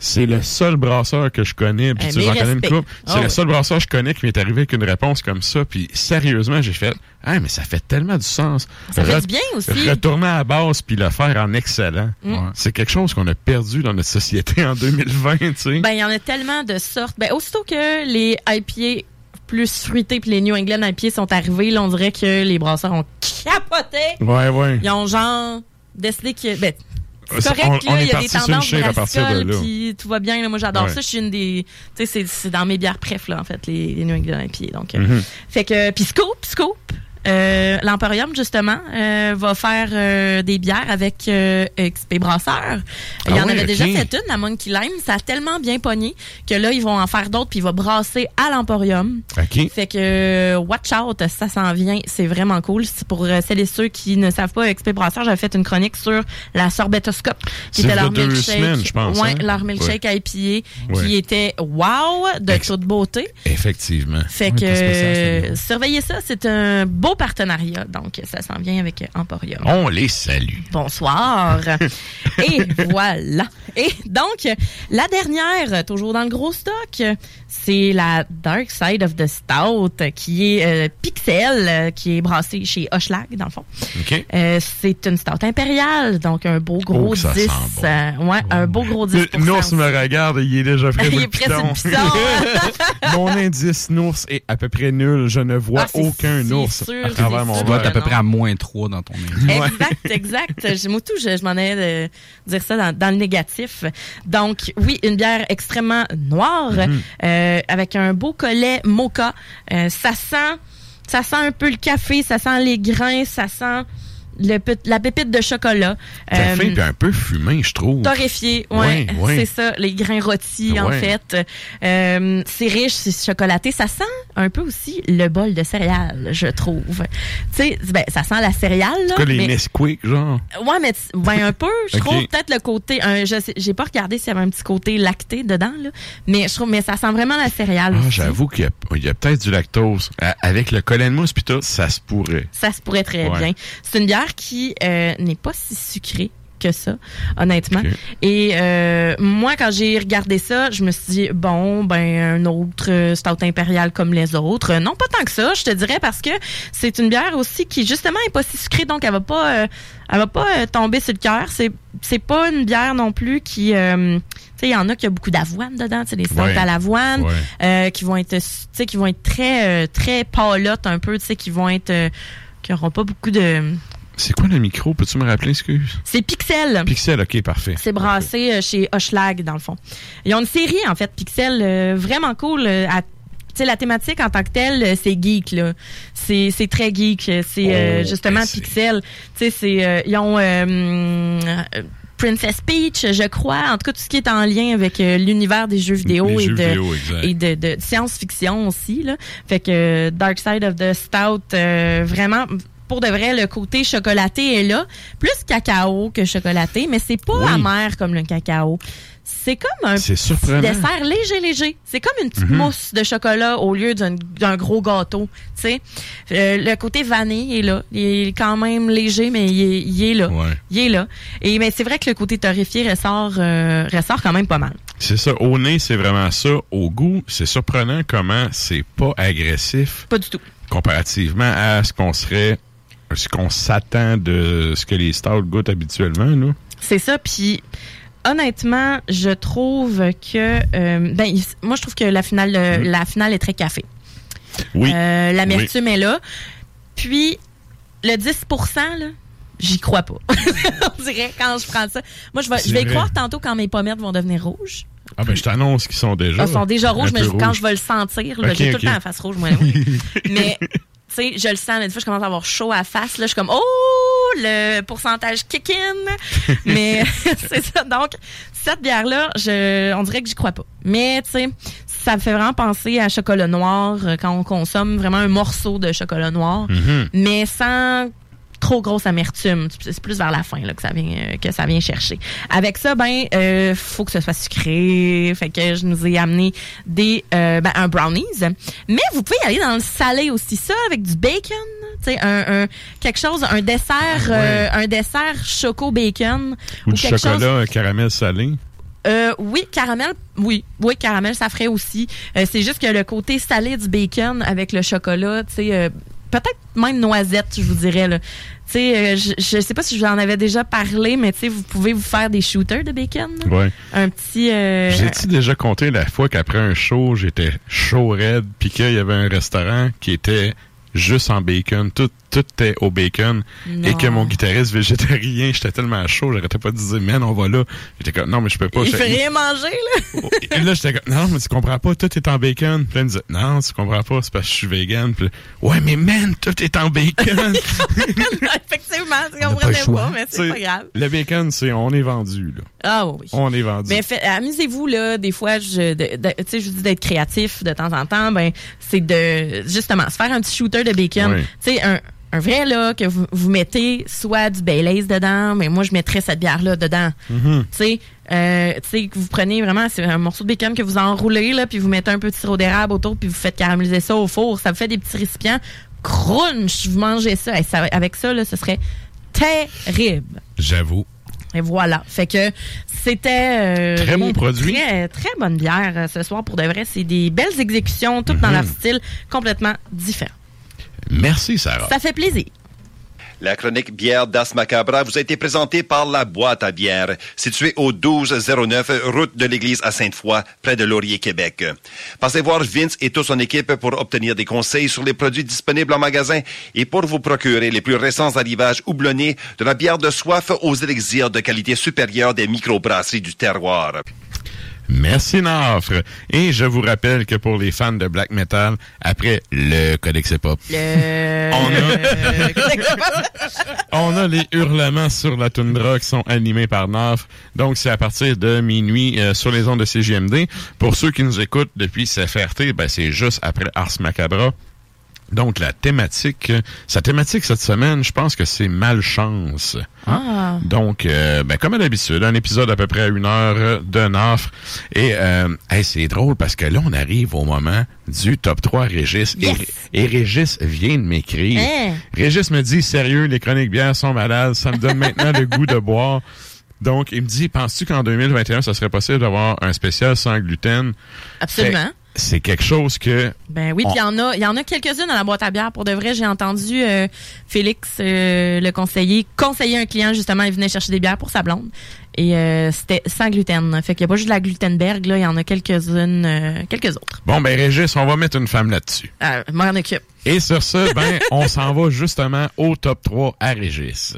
c'est le seul brasseur que je connais. Puis Eh, tu connais une couple. C'est Ah le seul brasseur que je connais qui m'est arrivé avec une réponse comme ça. Puis sérieusement, j'ai fait, ah, mais ça fait tellement du sens. Ça fait du bien aussi. Retourner à la base puis le faire en excellent. Mm. Ouais. C'est quelque chose qu'on a perdu dans notre société en 2020, tu sais. Ben, il y en a tellement de sortes. Ben, aussitôt que les IPA plus fruités puis les New England IPA sont arrivés, là, on dirait que les brasseurs ont capoté. ouais, ouais. Ils ont genre décidé que. Ben, c'est Ça, correct, on- là, il y a des tendances de brassicoles, là. puis tout va bien. là. moi, j'adore Ouais. ça. Je suis une des. Tu sais, c'est- c'est dans mes bières préf, là, en fait, les, les New England IPA. Donc, euh, Mhm. fait que. Puis Scoop, Scoop. Euh, L'Emporium, justement, euh, va faire euh, des bières avec euh, XP Brasseur. Il y Ah en oui, avait déjà fait une, la Monkey Lime. Ça a tellement bien pogné que là, ils vont en faire d'autres puis il va brasser à l'Emporium. OK. Fait que euh, watch out, ça s'en vient, c'est vraiment cool. C'est pour euh, celles et ceux qui ne savent pas, XP Brasseur, j'avais fait une chronique sur la sorbetoscope, qui était leur milkshake. semaines, je pense, Ouais, hein? leur milkshake IPA, Ouais. qui était wow, de toute beauté. Effectivement. Fait que euh, surveillez ça, c'est un beau partenariat, donc ça s'en vient avec Emporium. On les salue. Bonsoir. Et voilà. Et donc, la dernière, toujours dans le gros stock, c'est la Dark Side of the Stout, qui est euh, Pixel, qui est brassée chez Hochelag, dans le fond. Euh, c'est une stout impériale, donc un beau gros Oh, que ça 10. sent bon. euh, ouais, un beau gros 10 Le- Nours me regarde il est déjà prêt Il est prêt mon indice Nours est à peu près nul. Je ne vois Ah, aucun ours sûr, à travers mon sûr. À Euh, peu près à moins 3 dans ton. Exact, exact. Je- Moi, tout, je, je m'en allais de dire ça dans, dans le négatif. Donc, oui, une bière extrêmement noire, Mhm. euh, avec un beau collet mocha. Euh, ça sent, ça sent un peu le café, ça sent les grains, ça sent le, la pépite de chocolat. Café Euh, puis un peu fumé, je trouve. Torréfié, ouais, Ouais, ouais. c'est ça, les grains rôtis en fait. Euh, c'est riche, c'est chocolaté, ça sent un peu aussi le bol de céréales, je trouve. Tu sais, ben, ça sent la céréale là, Quoi, les mais- Nesquik, genre? Ouais, mais ben, un peu. Je trouve peut-être le côté. Un, je j'ai pas regardé s'il y avait un petit côté lacté dedans, là. Mais je trouve, mais ça sent vraiment la céréale. Ah, j'avoue qu'il y a, peut-être du lactose. À- Avec le collet de mousse pis tout, ça se pourrait. Ça se pourrait très Ouais. bien. C'est une bière qui euh, n'est pas si sucrée que ça, honnêtement. Et euh, moi, quand j'ai regardé ça, je me suis dit, bon, ben, un autre euh, stout impérial comme les autres. Non, pas tant que ça, je te dirais, parce que c'est une bière aussi qui, justement, est pas si sucrée, donc elle va pas, euh, elle va pas tomber sur le cœur. C'est, c'est pas une bière non plus qui, tu sais, il y en a qui a beaucoup d'avoine dedans, tu sais, des stouts Ouais. à l'avoine, Ouais. qui vont être, tu sais, qui vont être très, très palottes un peu, tu sais, qui vont être, qui auront pas beaucoup de, C'est quoi le micro? Peux-tu me rappeler, excuse? c'est Pixel. Pixel, ok, parfait. C'est brassé euh, chez Hochelag, dans le fond. Ils ont une série, en fait, Pixel, euh, vraiment cool. euh, à- sais, la thématique en tant que telle, euh, c'est geek, là. C'est c'est très geek. C'est euh, Oh, justement ben c'est- Pixel. Tu sais, c'est... ils ont... Princess Peach, je crois. En tout cas, tout ce qui est en lien avec euh, l'univers des jeux vidéo Les et jeux de, vidéo, exact. et de, de science-fiction aussi. Là. Fait que euh, Dark Side of the Stout, euh, vraiment, pour de vrai, le côté chocolaté est là. Plus cacao que chocolaté, mais c'est pas Oui. amer comme le cacao. c'est comme un petit dessert léger, léger. C'est comme une petite Mhm. mousse de chocolat au lieu d'un gros gâteau. Sais, Euh, le côté vanille est là. Il est quand même léger, mais il est, il est là. Ouais. Il est là. Et mais c'est vrai que le côté torréfié ressort, euh, ressort quand même pas mal. C'est ça. Au nez, c'est vraiment ça. Au goût, c'est surprenant comment c'est pas agressif. Pas du tout. Comparativement à ce qu'on serait, ce qu'on s'attend de ce que les stouts goûtent habituellement, là. C'est ça. Puis honnêtement, je trouve que euh, ben moi je trouve que la finale euh, la finale est très café. Oui. Euh, L'amertume est là. Puis le 10 là, j'y crois pas. On dirait quand je prends ça. Moi je vais je vais y vrai. croire tantôt quand mes pommettes vont devenir rouges. Ah ben je t'annonce qu'ils sont déjà. Elles sont déjà rouges, mais quand je vais le sentir, j'ai tout le temps la face rouge, moi. mais, tu sais, je le sens, des fois, je commence à avoir chaud à la face, là, je suis comme, oh, le pourcentage kick-in. mais, c'est ça. Donc, cette bière-là, je, on dirait que j'y crois pas. Mais, tu sais, ça me fait vraiment penser à chocolat noir, euh, quand on consomme vraiment un morceau de chocolat noir, Mhm. mais sans trop grosse amertume. C'est plus vers la fin là, que ça vient euh, que ça vient chercher. Avec ça, ben euh, faut que ce soit sucré. Fait que je nous ai amené des euh, ben, un brownies. Mais vous pouvez y aller dans le salé aussi ça avec du bacon. Tu sais, un, un- quelque chose, un dessert, euh, un dessert choco bacon Ou du quelque chocolat caramel salé. euh, oui, caramel, oui, oui, caramel, ça ferait aussi. Euh, c'est juste que le côté salé du bacon avec le chocolat, tu sais, euh, peut-être même noisette, je vous dirais là. Euh, je, je sais pas si je vous en avais déjà parlé, mais vous pouvez vous faire des shooters de bacon. Ouais. Un petit. euh, J'ai-tu déjà compté la fois qu'après un show, j'étais chaud raide, puis qu'il y avait un restaurant qui était juste en bacon, tout, tout était au bacon, Non. et que mon guitariste végétarien, j'étais tellement chaud, j'arrêtais pas de dire, man, on va là. J'étais comme, non, mais je peux pas. il fait rien manger là. Et là, j'étais comme, non, mais tu comprends pas, tout est en bacon. Puis là, il me disait, non, tu comprends pas, c'est parce que je suis vegan. Puis là, ouais, mais man, tout est en bacon. Effectivement, tu pas comprenais pas, choix. mais c'est pas grave. Le bacon, c'est, on est vendu, là. Ah oui. On est vendu. Mais amusez-vous là, des fois, je, de- de- tu sais, je vous dis d'être créatif de temps en temps. Ben, c'est de justement se faire un petit shooter de bacon. Oui. Tu sais, un, un vrai là que vous, vous mettez soit du Baileys dedans, mais moi je mettrais cette bière là dedans. Mhm. Tu sais, euh, tu sais que vous prenez vraiment c'est un morceau de bacon que vous enroulez là, puis vous mettez un peu de sirop d'érable autour, puis vous faites caraméliser ça au four. Ça vous fait des petits récipients crunch. Vous mangez ça, Et ça- avec ça là, ce serait terrible. J'avoue. Et voilà. Fait que c'était. euh, Très bon produit. Très, très bonne bière euh, ce soir pour de vrai. C'est des belles exécutions, toutes dans Mhm. leur style complètement différent. Merci, Sarah. Ça fait plaisir. La chronique bière d'As Macabra vous a été présentée par La Boîte à bière, située au 1209 route de l'église à Sainte-Foy, près de Laurier, Québec. Passez voir Vince et toute son équipe pour obtenir des conseils sur les produits disponibles en magasin et pour vous procurer les plus récents arrivages houblonnés de la bière de soif aux élixirs de qualité supérieure des microbrasseries du terroir. Merci Nafre. Et je vous rappelle que pour les fans de black metal, après le Codex Le... on a les hurlements sur la toundra qui sont animés par Nafre. Donc c'est à partir de minuit euh, sur les ondes de CGMD. Pour ceux qui nous écoutent depuis CFRT, ben c'est juste après Ars Macabra. Donc la thématique, euh, sa thématique cette semaine, je pense que c'est malchance. Ah. Donc, euh, ben, comme à l'habitude, un épisode à peu près à une heure de Nafre. Et euh, hey, c'est drôle parce que là, on arrive au moment du top 3 Régis. Yes. Et, et Régis vient de m'écrire. Hein? Régis me dit, sérieux, les chroniques bières sont malades. Ça me donne maintenant le goût de boire. Donc, il me dit, penses-tu qu'en 2021, ça serait possible d'avoir un spécial sans gluten? Absolument. C'est quelque chose que... Ben oui, on- puis il y en a, il y en a quelques-unes à la boîte à bière. Pour de vrai, j'ai entendu euh, Félix, euh, le conseiller, conseiller un client justement, il venait chercher des bières pour sa blonde et euh, c'était sans gluten. Fait qu'il y a pas juste de la Glutenberg là, il y en a quelques-unes, quelques autres. Bon, ben Régis, on va mettre une femme là-dessus. M'en occupe. Et sur ce, ben, on s'en va justement au top 3 à Régis.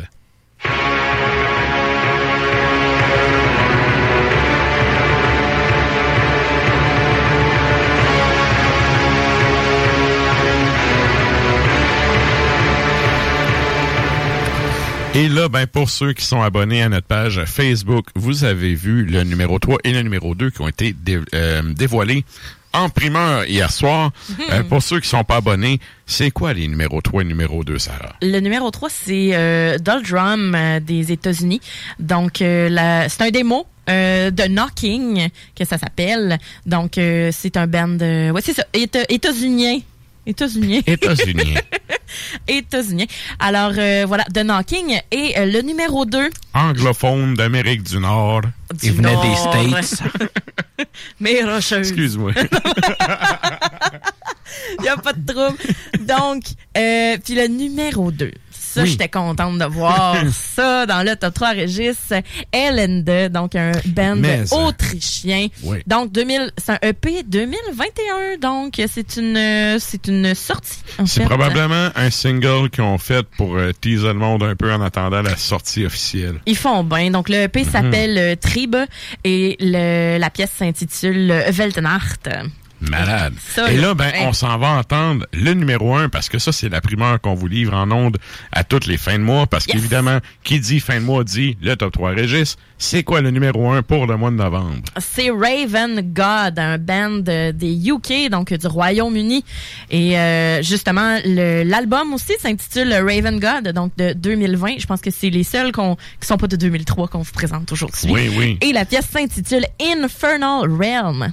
Et là, ben, pour ceux qui sont abonnés à notre page Facebook, vous avez vu le numéro 3 et le numéro 2 qui ont été dé- euh, dévoilés en primeur hier soir. Euh, pour ceux qui sont pas abonnés, c'est quoi les numéros 3 et numéro 2, Sarah? Le numéro 3, c'est euh, Doll Drum euh, des États-Unis. Donc, euh, la- c'est un démo euh, The Knocking, que ça s'appelle. Donc, euh, c'est un band... euh, ouais, c'est ça, Éta- états-unien. États-unien. États-Unis. États-Unis. Alors, euh, voilà, The Knocking. Et euh, le numéro 2, Anglophone d'Amérique du Nord. Du Il venait des. States. Mais rocheuse. Excuse-moi. Il n'y a pas de trouble. Donc, euh, puis le numéro 2. Ça, Oui. j'étais contente de voir ça dans le top 3 Régis. Ellende, donc un band Mais ça. autrichien. Oui. Donc, 2000, c'est un EP 2021. Donc, c'est une, c'est une sortie. C'est fait. probablement un single qu'ils ont fait pour euh, teaser le monde un peu en attendant la sortie officielle. Ils font bien. Donc, le EP s'appelle euh, Tribe et le, la pièce s'intitule euh, Weltennacht. Malade. Et là, ben, on s'en va entendre le numéro un parce que ça, c'est la primeur qu'on vous livre en ondes à toutes les fins de mois. Parce Yes. qu'évidemment, qui dit fin de mois dit le top 3 Régis. C'est quoi le numéro un pour le mois de novembre? C'est Raven God, un band des UK, donc du Royaume-Uni. Et euh, justement, l'album aussi s'intitule Raven God, donc de 2020. Je pense que c'est les seuls qu'on, qui sont pas de 2003 qu'on vous présente aujourd'hui. Oui, oui. Et la pièce s'intitule Infernal Realm.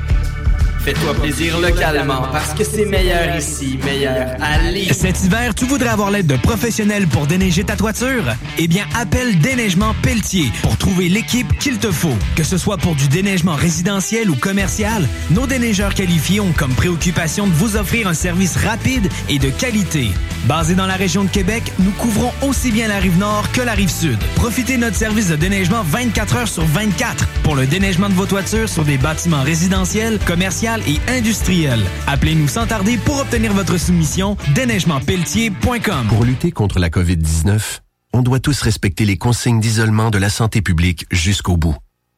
Fais-toi plaisir localement parce que c'est meilleur ici, meilleur à. Cet hiver, tu voudrais avoir l'aide de professionnels pour déneiger ta toiture? Eh bien, appelle Déneigement Pelletier pour trouver l'équipe qu'il te faut. Que ce soit pour du déneigement résidentiel ou commercial, nos déneigeurs qualifiés ont comme préoccupation de vous offrir un service rapide et de qualité. Basé dans la région de Québec, nous couvrons aussi bien la rive nord que la rive sud. Profitez de notre service de déneigement 24 heures sur 24 pour le déneigement de vos toitures sur des bâtiments résidentiels, commerciaux et industriels. Appelez-nous sans tarder pour obtenir votre soumission déneigementpelletier.com. Pour lutter contre la COVID-19, on doit tous respecter les consignes d'isolement de la santé publique jusqu'au bout.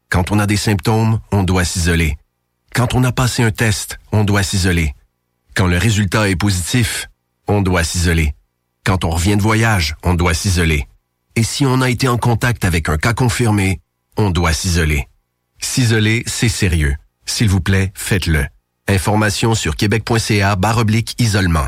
Quand on a des symptômes, on doit s'isoler. Quand on a passé un test, on doit s'isoler. Quand le résultat est positif, on doit s'isoler. Quand on revient de voyage, on doit s'isoler. Et si on a été en contact avec un cas confirmé, on doit s'isoler. S'isoler, c'est sérieux. S'il vous plaît, faites-le. Information sur québec.ca barre oblique isolement.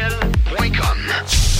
essentiel.com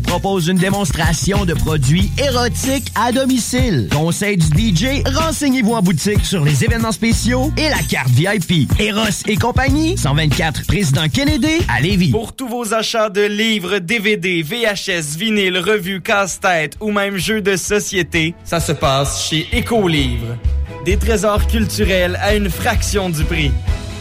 propose une démonstration de produits érotiques à domicile. Conseil du DJ, renseignez-vous en boutique sur les événements spéciaux et la carte VIP. Eros et compagnie, 124 Président Kennedy à Lévis. Pour tous vos achats de livres, DVD, VHS, vinyle, revues, casse-tête ou même jeux de société, ça se passe chez Écolivre. Des trésors culturels à une fraction du prix.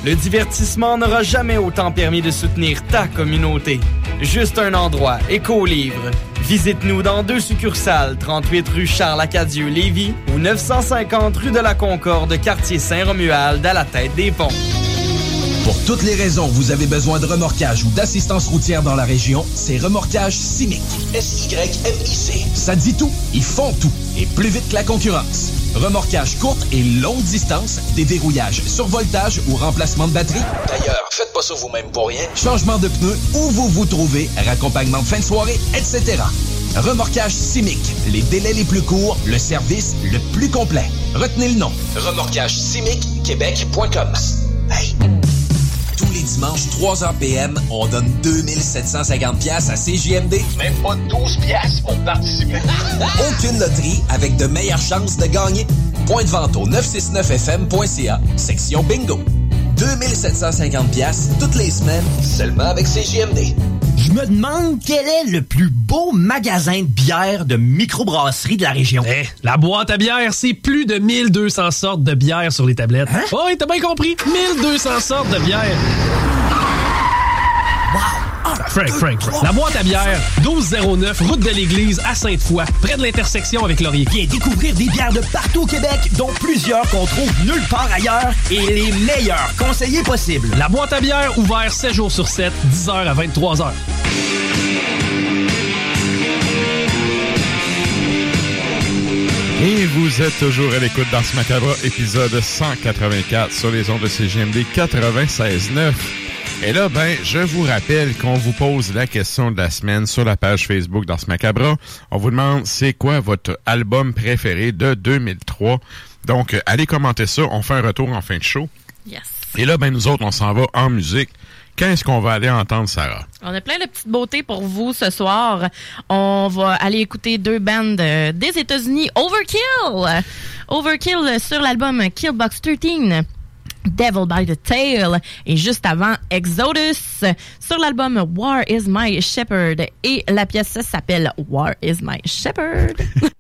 Le divertissement n'aura jamais autant permis de soutenir ta communauté. Juste un endroit, Écolivre. Visite-nous dans deux succursales, 38 rue Charles-Acadieux, Lévis ou 950 rue de la Concorde, quartier Saint-Romuald, à la tête des ponts. Pour toutes les raisons où vous avez besoin de remorquage ou d'assistance routière dans la région, c'est Remorquage Simic. S-Y-M-I-C. Ça dit tout, ils font tout, et plus vite que la concurrence. Remorquage courte et longue distance, déverrouillage, survoltage ou remplacement de batterie. D'ailleurs, faites pas ça vous-même pour rien. Changement de pneus, où vous vous trouvez, raccompagnement de fin de soirée, etc. Remorquage Simic. Les délais les plus courts, le service le plus complet. Retenez le nom. Remorquage Québec.com. Hey! Tous les dimanches, 3h PM, on donne 2750 pièces à CJMD. Même pas 12 pièces pour participer. Aucune loterie avec de meilleures chances de gagner. Point de vente au 969fm.ca, section bingo. 2750 pièces toutes les semaines, seulement avec CJMD. Je me demande quel est le plus beau magasin de bière de microbrasserie de la région. Eh, la boîte à bière, c'est plus de 1200 sortes de bière sur les tablettes. Hein? Oh, oui, t'as bien compris. 1200 sortes de bière. Frank, Frank, Frank. La boîte à bière, 1209, route de l'église à Sainte-Foy, près de l'intersection avec Laurier. Viens découvrir des bières de partout au Québec, dont plusieurs qu'on trouve nulle part ailleurs et les meilleurs conseillers possibles. La boîte à bière, ouvert 7 jours sur 7, 10h à 23h. Et vous êtes toujours à l'écoute dans ce macabre épisode 184 sur les ondes de CGMD 96.9. Et là, ben, je vous rappelle qu'on vous pose la question de la semaine sur la page Facebook dans ce macabre. On vous demande c'est quoi votre album préféré de 2003. Donc, euh, allez commenter ça. On fait un retour en fin de show. Yes. Et là, ben, nous autres, on s'en va en musique. Qu'est-ce qu'on va aller entendre, Sarah? On a plein de petites beautés pour vous ce soir. On va aller écouter deux bandes euh, des États-Unis, Overkill. Overkill sur l'album Killbox 13. Devil by the Tail et juste avant Exodus sur l'album War is My Shepherd et la pièce s'appelle War is My Shepherd.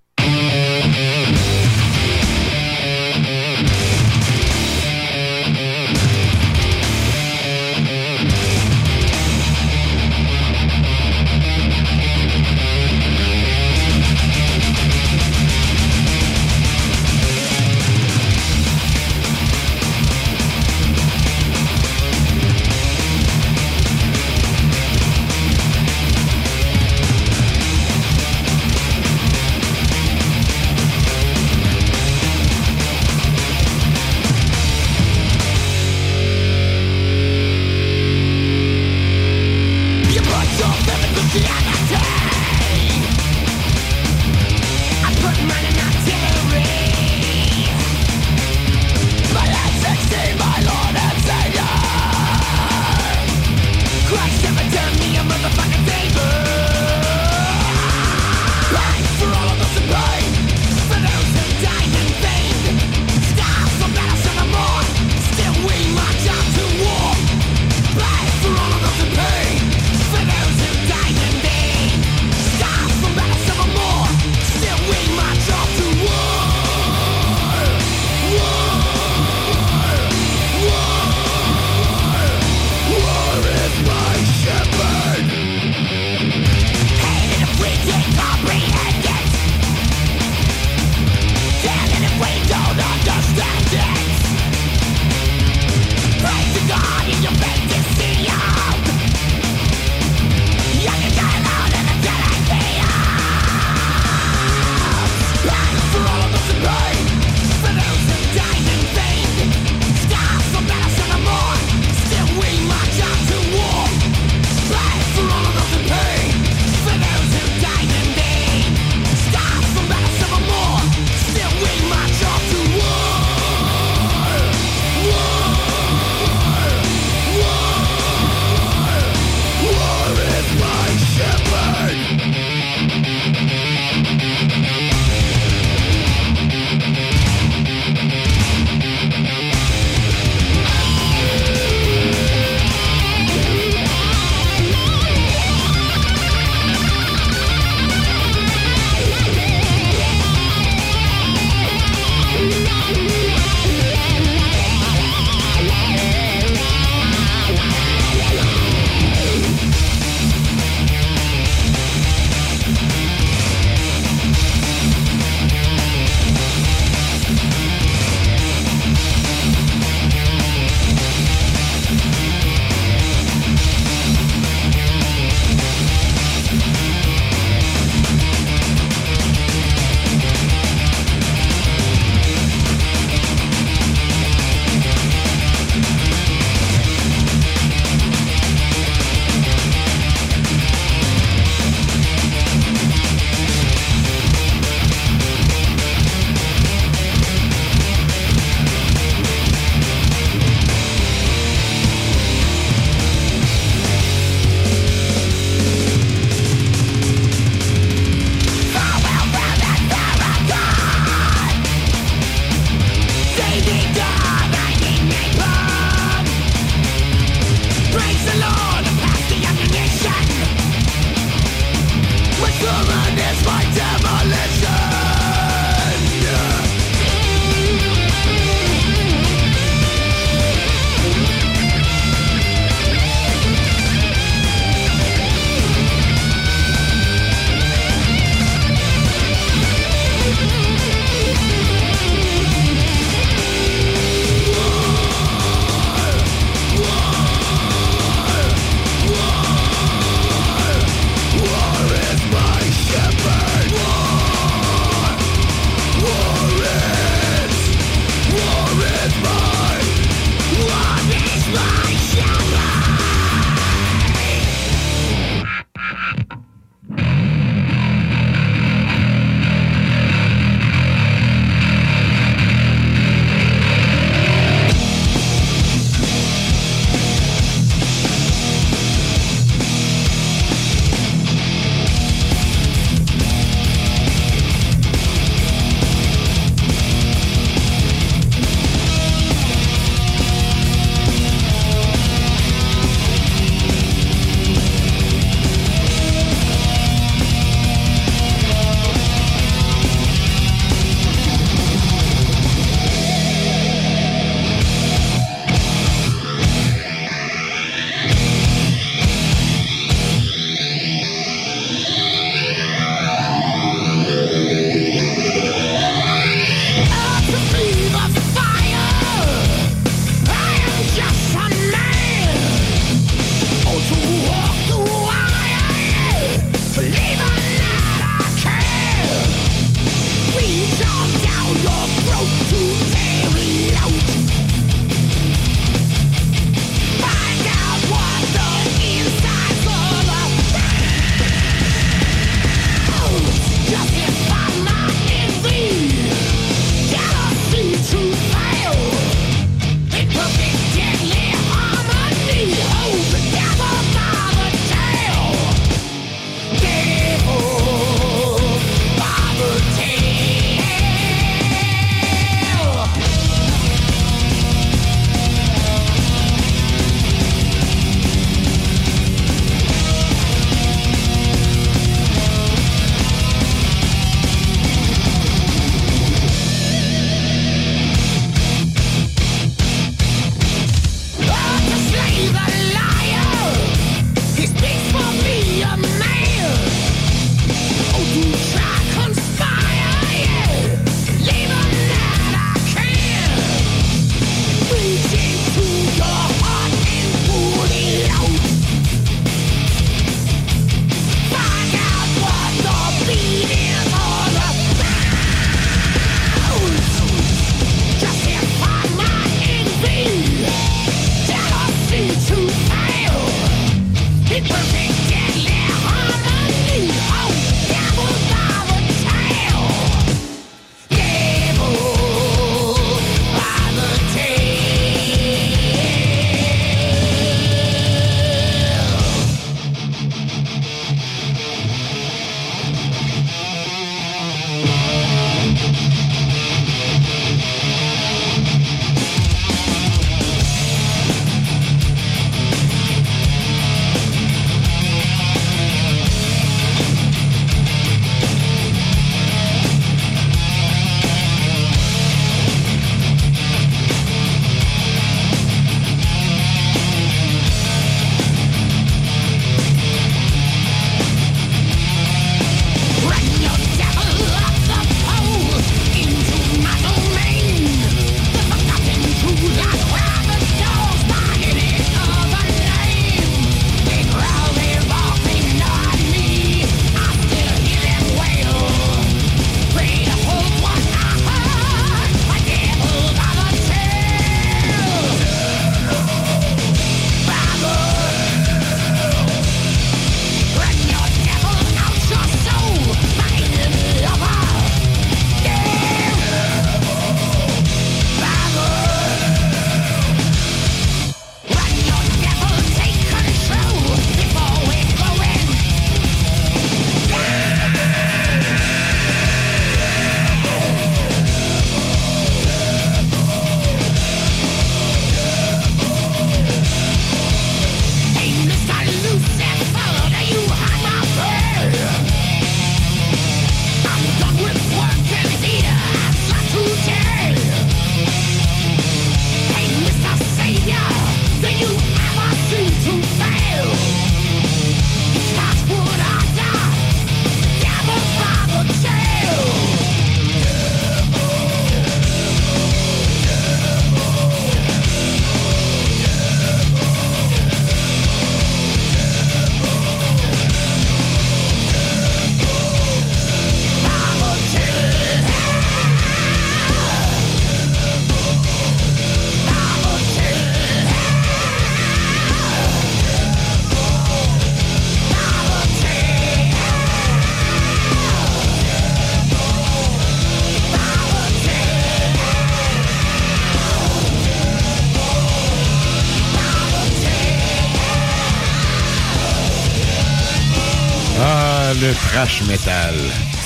trash metal.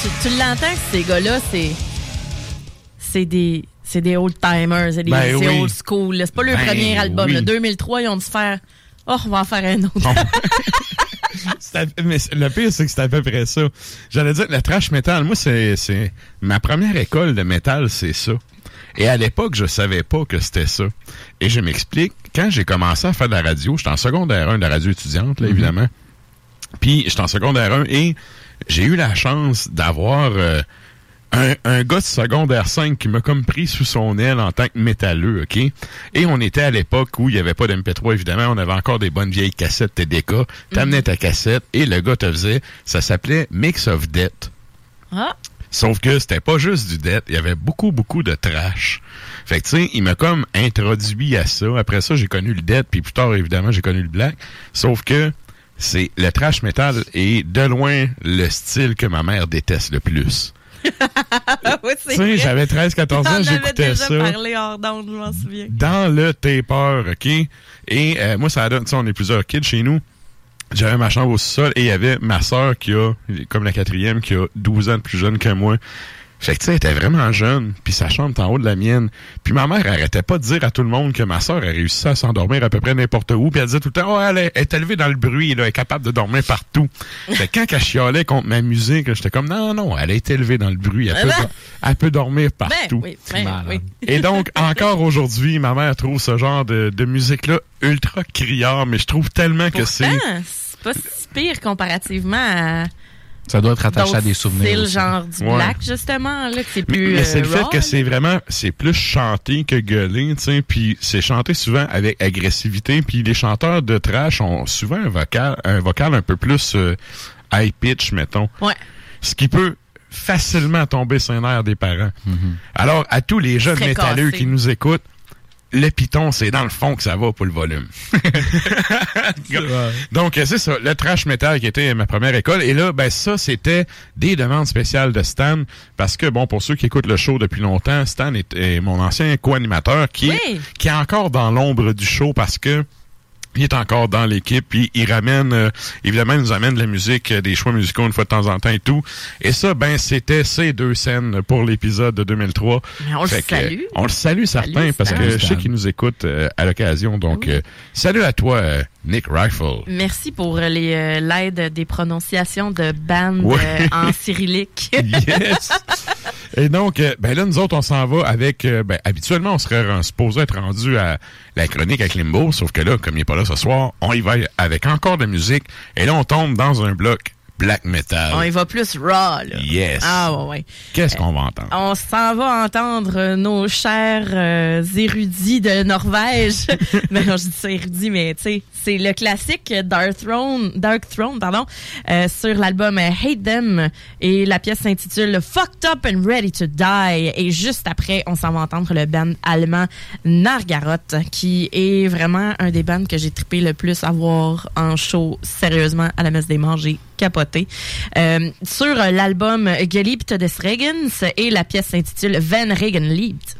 Tu, tu l'entends ces gars-là, c'est. C'est des. C'est des old timers, c'est des Ben oui. old school. C'est pas leur Ben premier album. oui. là. 2003, ils ont dû faire. Oh, on va en faire un autre. À- mais le pire, c'est que c'est à peu près ça. J'allais dire, le trash metal, moi, c'est, c'est, ma première école de métal, c'est ça. Et à l'époque, je savais pas que c'était ça. Et je m'explique, quand j'ai commencé à faire de la radio, j'étais en secondaire 1 de la radio étudiante, là, évidemment. Puis, j'étais en secondaire 1 et j'ai eu la chance d'avoir euh, un, un gars de secondaire 5 qui m'a comme pris sous son aile en tant que métalleux, OK? Et on était à l'époque où il n'y avait pas d'MP3, évidemment. On avait encore des bonnes vieilles cassettes TDK. T'amenais ta cassette et le gars te faisait... Ça s'appelait Mix of Death. Ah, Sauf que c'était pas juste du death, il y avait beaucoup, beaucoup de trash. Fait que, tu sais, il m'a comme introduit à ça. Après ça, j'ai connu le death, puis plus tard, évidemment, j'ai connu le black. Sauf que c'est le trash metal est de loin le style que ma mère déteste le plus. ouais, c'est Tu sais, j'avais 13-14 T'en ans, j'écoutais déjà ça. parlé hors d'onde, je m'en souviens. Dans le taper, OK? Et euh, moi, ça donne, tu sais, on est plusieurs kids chez nous. J'avais ma chambre au sol et il y avait ma soeur qui a, comme la quatrième, qui a 12 ans de plus jeune que moi. Fait que, tu sais, elle était vraiment jeune, puis sa chambre était en haut de la mienne. Puis ma mère arrêtait pas de dire à tout le monde que ma soeur a réussi à s'endormir à peu près n'importe où, puis elle disait tout le temps, oh, elle est, elle est élevée dans le bruit, là, elle est capable de dormir partout. fait que quand elle chialait contre ma musique, j'étais comme, non, non, elle est élevée dans le bruit, elle peut, Ben. elle peut dormir partout. oui, ben Malade. oui. Et donc, encore aujourd'hui, ma mère trouve ce genre de, de musique-là ultra criard, mais je trouve tellement que c'est... C'est pas si pire comparativement à. Ça doit être attaché à des souvenirs. styles, aussi. genre du Ouais. black, justement, là, que c'est Mais, plus. mais c'est le euh, fait raw, que c'est vraiment, c'est plus chanté que gueulé, tu sais, puis c'est chanté souvent avec agressivité, puis les chanteurs de trash ont souvent un vocal, un vocal un peu plus euh, high pitch, mettons. Ouais. Ce qui peut facilement tomber sur les nerfs des parents. Alors, à tous les jeunes métalleux cassé. qui nous écoutent, le piton, c'est dans le fond que ça va pour le volume. Donc, euh, c'est ça, le trash metal qui était ma première école. Et là, ben ça, c'était des demandes spéciales de Stan. Parce que, bon, pour ceux qui écoutent le show depuis longtemps, Stan est, est mon ancien co-animateur qui, est- Oui. qui est encore dans l'ombre du show parce que il est encore dans l'équipe, puis il ramène, euh, évidemment, il nous amène de la musique, euh, des choix musicaux une fois de temps en temps et tout. Et ça, ben, c'était ces deux scènes pour l'épisode de 2003. Mais on le que, salue. on le salue, certains, Salut, parce que je sais qu'il nous écoute euh, à l'occasion. Donc, euh, salut à toi, euh, Nick Rifle. Merci pour euh, les, euh, l'aide des prononciations de bandes euh, en cyrillique. yes! Et donc, euh, ben là, nous autres, on s'en va avec... euh, ben, habituellement, on serait supposé être rendu à la chronique avec Limbo, sauf que là, comme il n'est pas là ce soir, on y va avec encore de musique. Et là, on tombe dans un bloc black metal. on y va plus raw, là. Yes. Ah, ouais, ouais. Qu'est-ce qu'on va entendre? On s'en va entendre euh, nos chers euh, érudits de Norvège. mais non, je dis ça érudits, mais tu sais, c'est le classique Dark Throne, Dark Throne pardon, euh, sur l'album Hate Them. Et la pièce s'intitule Fucked Up and Ready to Die. Et juste après, on s'en va entendre le band allemand Nargaroth, qui est vraiment un des bands que j'ai trippé le plus à voir en show, sérieusement, à la messe des morts. J'ai capoté. Euh, sur l'album Geliebte des Regens et la pièce s'intitule Van Regen liebt.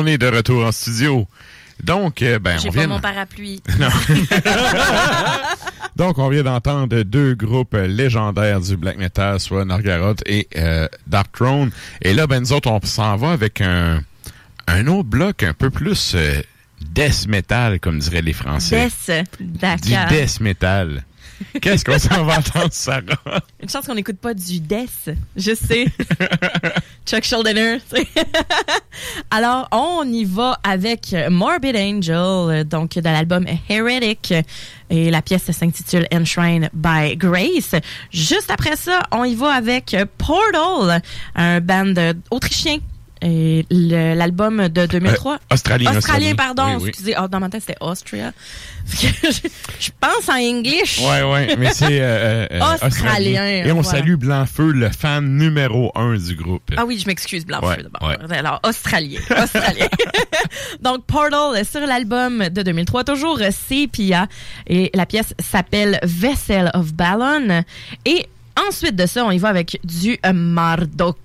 On est de retour en studio. Donc, euh, ben, on pas vient... mon parapluie. Non. Donc, on vient d'entendre deux groupes légendaires du black metal, soit Nargaroth et euh, Dark Throne. Et là, ben, nous autres, on s'en va avec un, un autre bloc un peu plus euh, death metal, comme diraient les Français. Death, Du d'accord. death metal. Qu'est-ce qu'on s'en va entendre, Sarah? Une chance qu'on n'écoute pas du death. Je sais. Chuck Schuldiner. Alors, on y va avec Morbid Angel, donc de l'album Heretic. Et la pièce s'intitule Enshrine by Grace. Juste après ça, on y va avec Portal, un band autrichien. Et le- l'album de 2003. Euh, australien, Australien, australien. pardon. Oui, oui. Excusez. Oh, dans ma tête, c'était Austria. je, je pense en English. Ouais, ouais, mais c'est euh, euh, Australien, Et on voilà. salue Blanc-Feu, le fan numéro un du groupe. Ah oui, je m'excuse, blanc Ouais, d'abord. ouais. Alors, australien. Australien. Donc, Portal euh, sur l'album de 2003, toujours euh, Sepia. Et la pièce s'appelle Vessel of Ballon. Et ensuite de ça, on y va avec du euh, Marduk.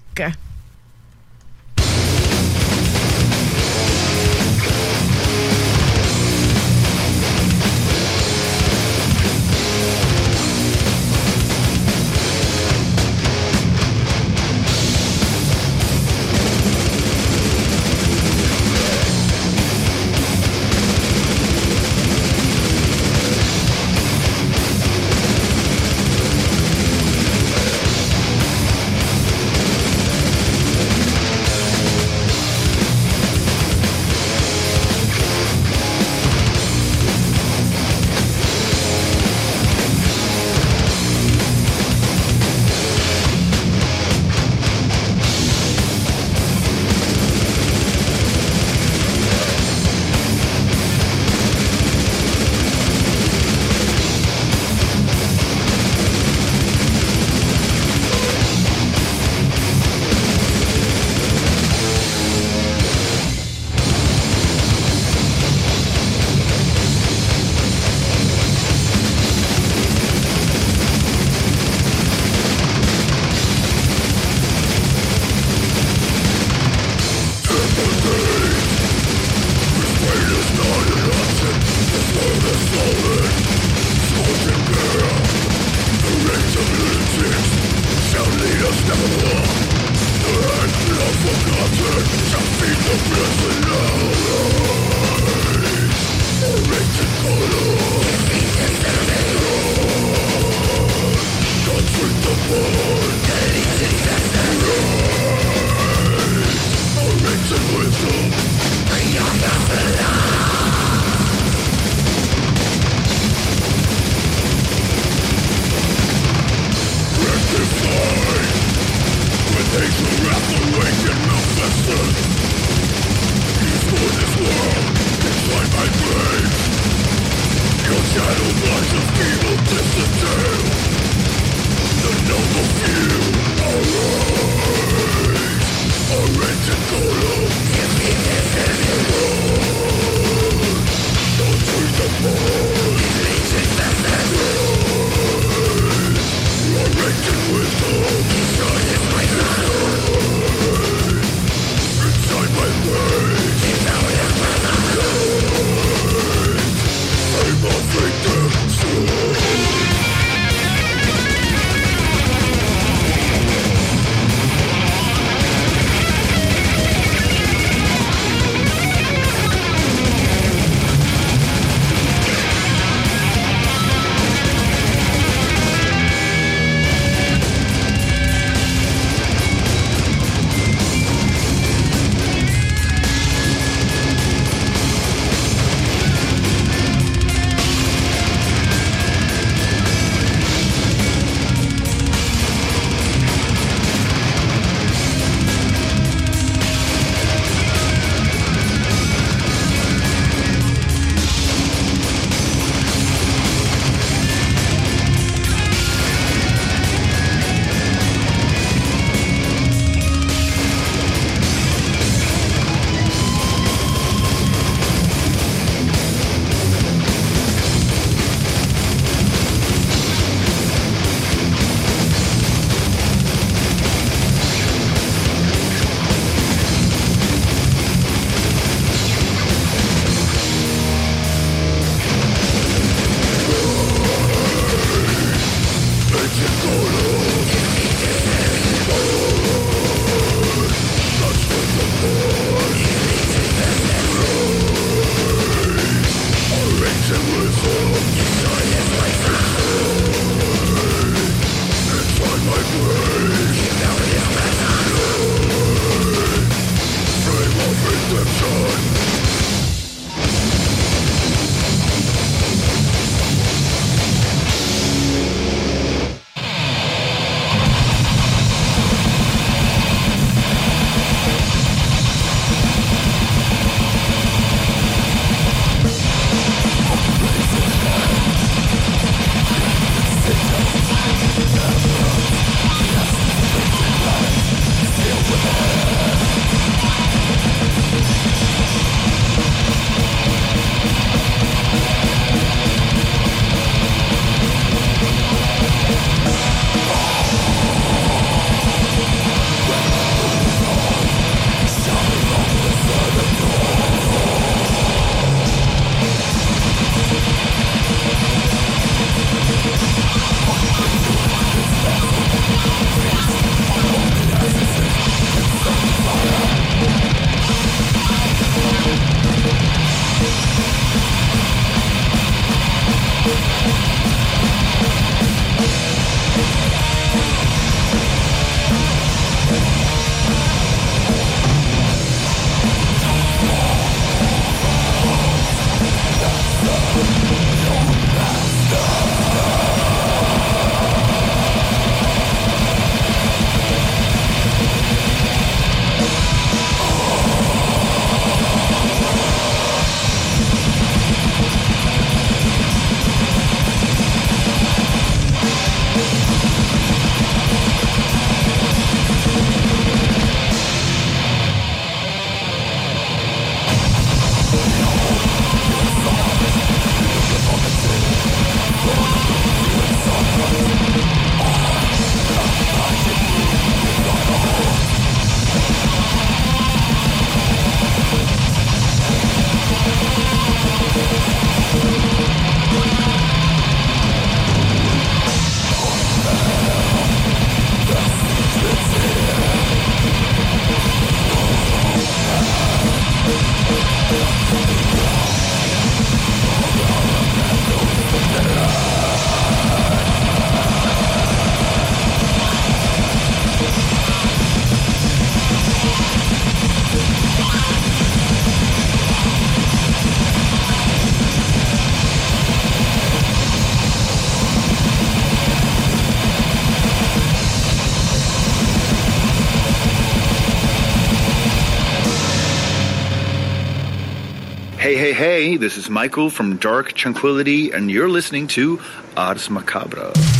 This is Michael from Dark Tranquility, and you're listening to Ars Macabra.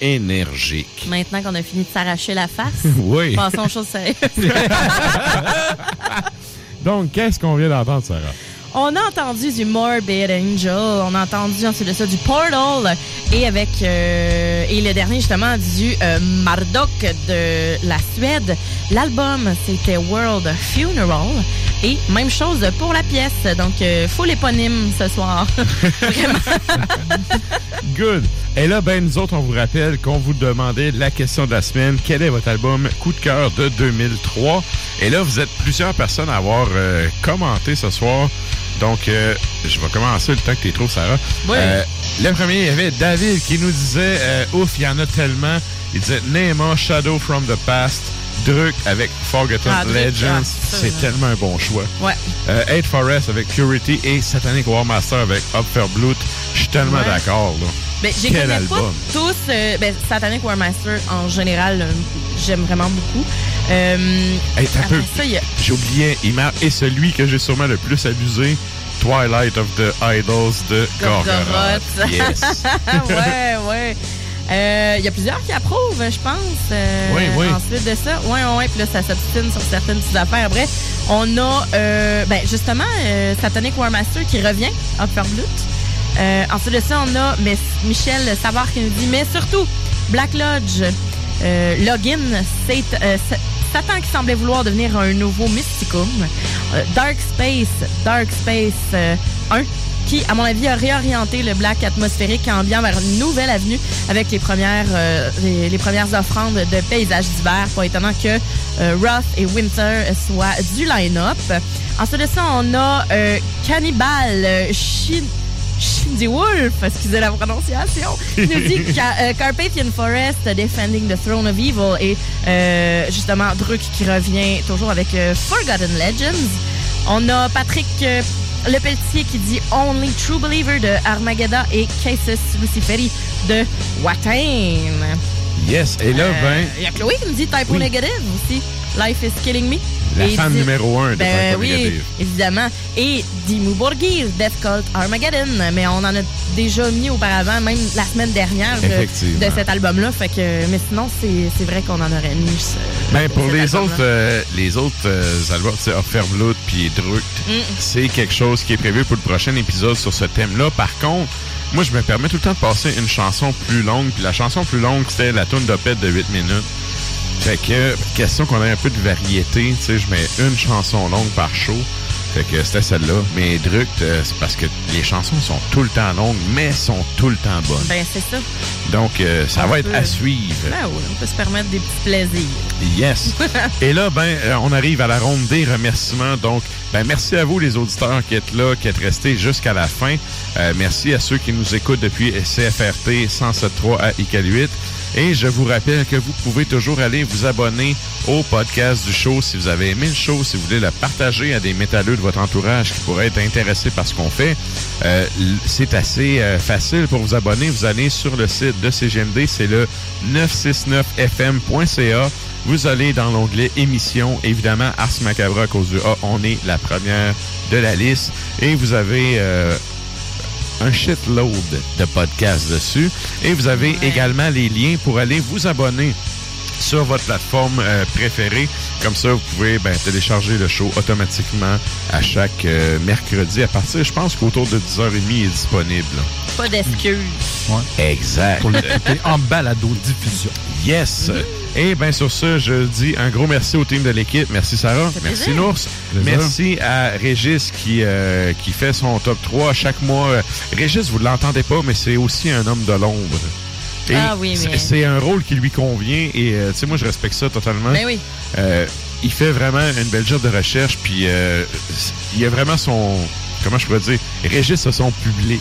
Énergique. Maintenant qu'on a fini de s'arracher la face, Oui. passons aux choses sérieuses. Donc, qu'est-ce qu'on vient d'entendre, Sarah? On a entendu du Morbid Angel, on a entendu ensuite de ça du Portal et avec euh, et le dernier justement du euh, Marduk de la Suède. L'album c'était World Funeral et même chose pour la pièce. Donc euh, full éponyme ce soir. Good. Et là, ben, nous autres, on vous rappelle qu'on vous demandait la question de la semaine. Quel est votre album coup de cœur de 2003? Et là, vous êtes plusieurs personnes à avoir euh, commenté ce soir. Donc, euh, je vais commencer le temps que tu trouves, Sarah. Oui. Euh, le premier, il y avait David qui nous disait Ouf, il y en a tellement. Il disait Nema, Shadow from the Past, Druk avec Forgotten Ah, Legends. ah, C'est tellement un bon choix. Ouais. Euh, Eight Forest avec Purity et Satanic War Master avec Upferblood. Je suis tellement Ouais. d'accord, là. Ben, j'ai connais album. pas tous. euh, ben, Satanic Warmaster, en général, euh, j'aime vraiment beaucoup. Euh, Hey, a... J'ai oublié, il m'a et celui que j'ai sûrement le plus abusé, Twilight of the Idols de. Gorgoroth. Yes. ouais, ouais. Euh, Il y a plusieurs qui approuvent, je pense. euh, Oui, oui. Ensuite de ça, ouais, ouais, ouais. Puis là, ça s'obstine sur certaines petites affaires. Après, On a, euh, ben, justement, euh, Satanic War Master qui revient, Upperblut. Euh, ensuite de ça, on a mais, Michel Savard qui nous dit, mais surtout, Black Lodge, euh, Login, euh, Sa- Satan qui semblait vouloir devenir un nouveau Mysticum, euh, Dark Space, Dark Space euh, 1, qui, à mon avis, a réorienté le black atmosphérique ambiant vers une nouvelle avenue avec les premières, euh, les, les premières offrandes de paysages d'hiver. Pas étonnant que euh, Roth et Winter soient du line-up. Ensuite de ça, on a euh, Cannibal euh, Shin- Shindy Wolf, excusez la prononciation, qui nous dit Ca- Carpathian Forest, Defending the Throne of Evil et justement Druk qui revient toujours avec Forgotten Legends. On a Patrick euh, Lepelletier qui dit Only True Believer de Armageddon et Casus Luciferi de Watain. Yes. Et là, Euh, ben, Il y a Chloé qui nous dit Typo Oui. Negative aussi. Life is killing me. La Et fan numéro un de ben, oui, évidemment. Et Dimmu Borgir, Death Cult Armageddon. Mais on en a déjà mis auparavant, même la semaine dernière, de, Effectivement. de cet album-là. Fait que, mais sinon, c'est vrai qu'on en aurait mis. ce- Ben, pour cet les autres, euh, les autres euh, albums, tu sais, Offerblood puis Drukt, Mm. c'est quelque chose qui est prévu pour le prochain épisode sur ce thème-là. Par contre, moi, je me permets tout le temps de passer une chanson plus longue. Puis la chanson plus longue, c'était la tune d'Opette de 8 minutes. Fait que, question qu'on ait un peu de variété, tu sais, je mets une chanson longue par show. Fait que c'était celle-là. Mais Drukt, euh, c'est parce que les chansons sont tout le temps longues, mais sont tout le temps bonnes. Ben, c'est ça. Donc, euh, ça On va être à suivre. Ben oui, on peut se permettre des petits plaisirs. Yes. Et là, ben, euh, on arrive à la ronde des remerciements. Donc, ben, merci à vous, les auditeurs qui êtes là, qui êtes restés jusqu'à la fin. Euh, merci à ceux qui nous écoutent depuis CFRT 107.3 à ICAL8. Et je vous rappelle que vous pouvez toujours aller vous abonner au podcast du show si vous avez aimé le show, si vous voulez le partager à des métalleux de votre entourage qui pourraient être intéressés par ce qu'on fait. Euh, c'est assez euh, facile pour vous abonner. Vous allez sur le site de CGMD, c'est le 969fm.ca. Vous allez dans l'onglet émissions, évidemment, Ars Macabra à cause du A, on est la première de la liste. Et vous avez euh, un shitload de podcasts dessus. Et vous avez également les liens pour aller vous abonner sur votre plateforme euh, préférée. Comme ça, vous pouvez ben, télécharger le show automatiquement à chaque euh, mercredi. À partir, je pense qu'autour de 10h30, il est disponible. Pas d'excuses. Exact. Pour l'écouter en balado-diffusion. Yes. Et bien sur ce, je dis un gros merci au team de l'équipe. Merci Sarah. Merci. Nours. Merci à Régis qui, euh, qui fait son top 3 chaque mois. Euh, Régis, vous ne l'entendez pas, mais c'est aussi un homme de l'ombre. Et Ah oui, c'est- mais- C'est un rôle qui lui convient et euh, tu sais, moi je respecte ça totalement. Ben oui. Euh, il fait vraiment une belle job de recherche puis euh, il a vraiment son comment je pourrais dire Régis a son public.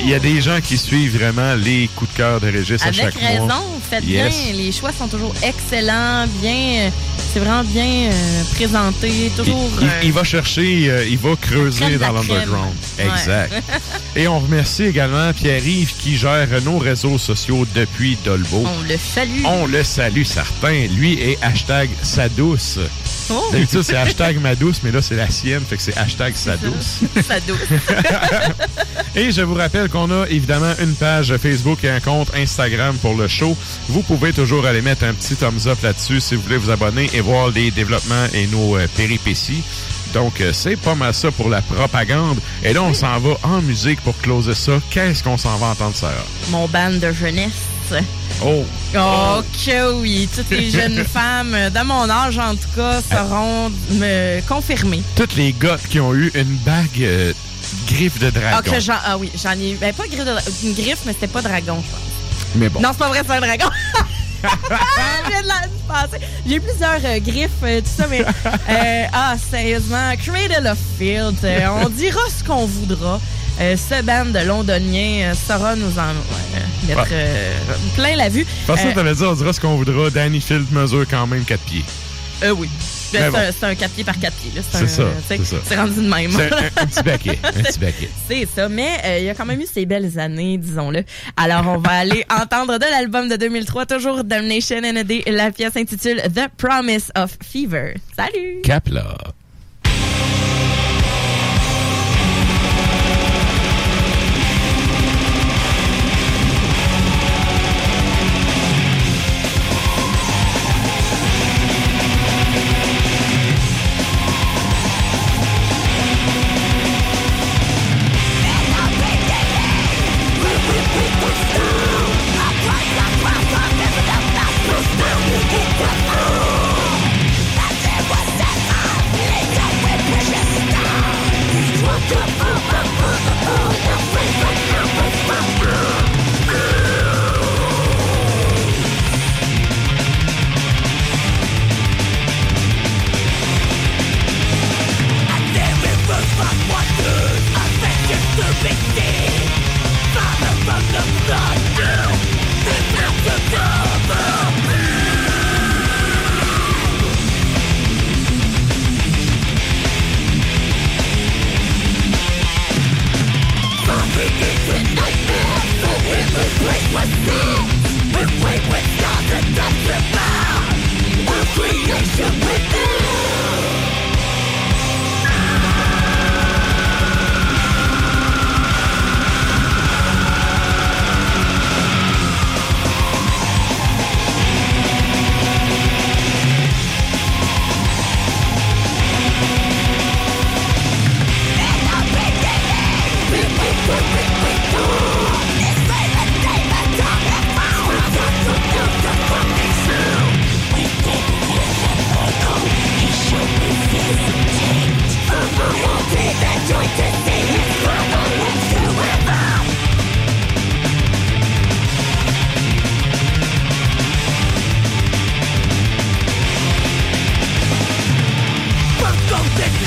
Il y a des gens qui suivent vraiment les coups de cœur de Régis à Avec chaque raison, mois. vous faites Yes. bien. Les choix sont toujours excellents, bien. C'est vraiment bien euh, présenté, toujours. Il, euh, il va chercher, euh, il va creuser dans l'underground. Ouais. Exact. Et on remercie également Pierre-Yves qui gère nos réseaux sociaux depuis Dolbo. On le salue. On le salue, certain. Lui est hashtag sa douce. Oh. D'habitude, c'est hashtag ma douce, mais là, c'est la sienne, fait que c'est hashtag sa douce. Ça douce. Et je vous rappelle qu'on a évidemment une page Facebook et un compte Instagram pour le show. Vous pouvez toujours aller mettre un petit thumbs up là-dessus si vous voulez vous abonner et voir les développements et nos euh, péripéties. Donc, euh, c'est pas mal ça pour la propagande. Et là, on s'en va en musique pour closer ça. Qu'est-ce qu'on s'en va entendre, Sarah? Mon band de jeunesse. Oh! Oh, que oui. Toutes les jeunes femmes, euh, de mon âge en tout cas, seront me confirmées. Toutes les gars qui ont eu une bague griffe de Ah, dragon. que j'en- ah oui, j'en ai. Ben, pas griffe de dra- une griffe, mais c'était pas dragon, je pense. Mais bon. Non, c'est pas vrai, c'est un dragon. Je viens de la de penser. J'ai eu plusieurs euh, griffes, euh, tout ça, mais. euh, ah, sérieusement, Cradle of Field, euh, on dira ce qu'on voudra. Euh, ce band de londonien euh, saura nous en euh, mettre Ouais. euh, plein la vue. Parce que Euh, t'avais dit, on dira ce qu'on voudra. Danny Field mesure quand même 4 pieds. euh, oui. C'est bon. un- un 4 pieds par 4 pieds. C'est ça, c'est rendu de même. C'est un- un petit baquet, un petit baquet. C'est ça, mais euh, il y a quand même eu ces belles années, disons-le. Alors, on va aller entendre de l'album de 2003, toujours Damnation a Day. La pièce s'intitule The Promise of Fever. Salut! Capla. Replete with fear with God and death and man Our creation within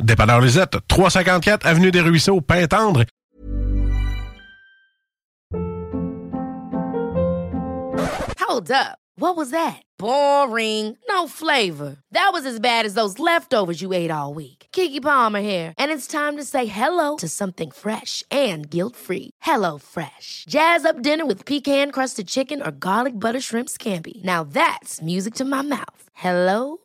Dépanneur Lisette, 354 Avenue des Ruisseaux, Pintendre. Hold up. What was that? Boring. No flavor. That was as bad as those leftovers you ate all week. Kiki Palmer here, and it's time to say hello to something fresh and guilt-free. Hello Fresh. Jazz up dinner with pecan-crusted chicken or garlic butter shrimp scampi. Now that's music to my mouth. Hello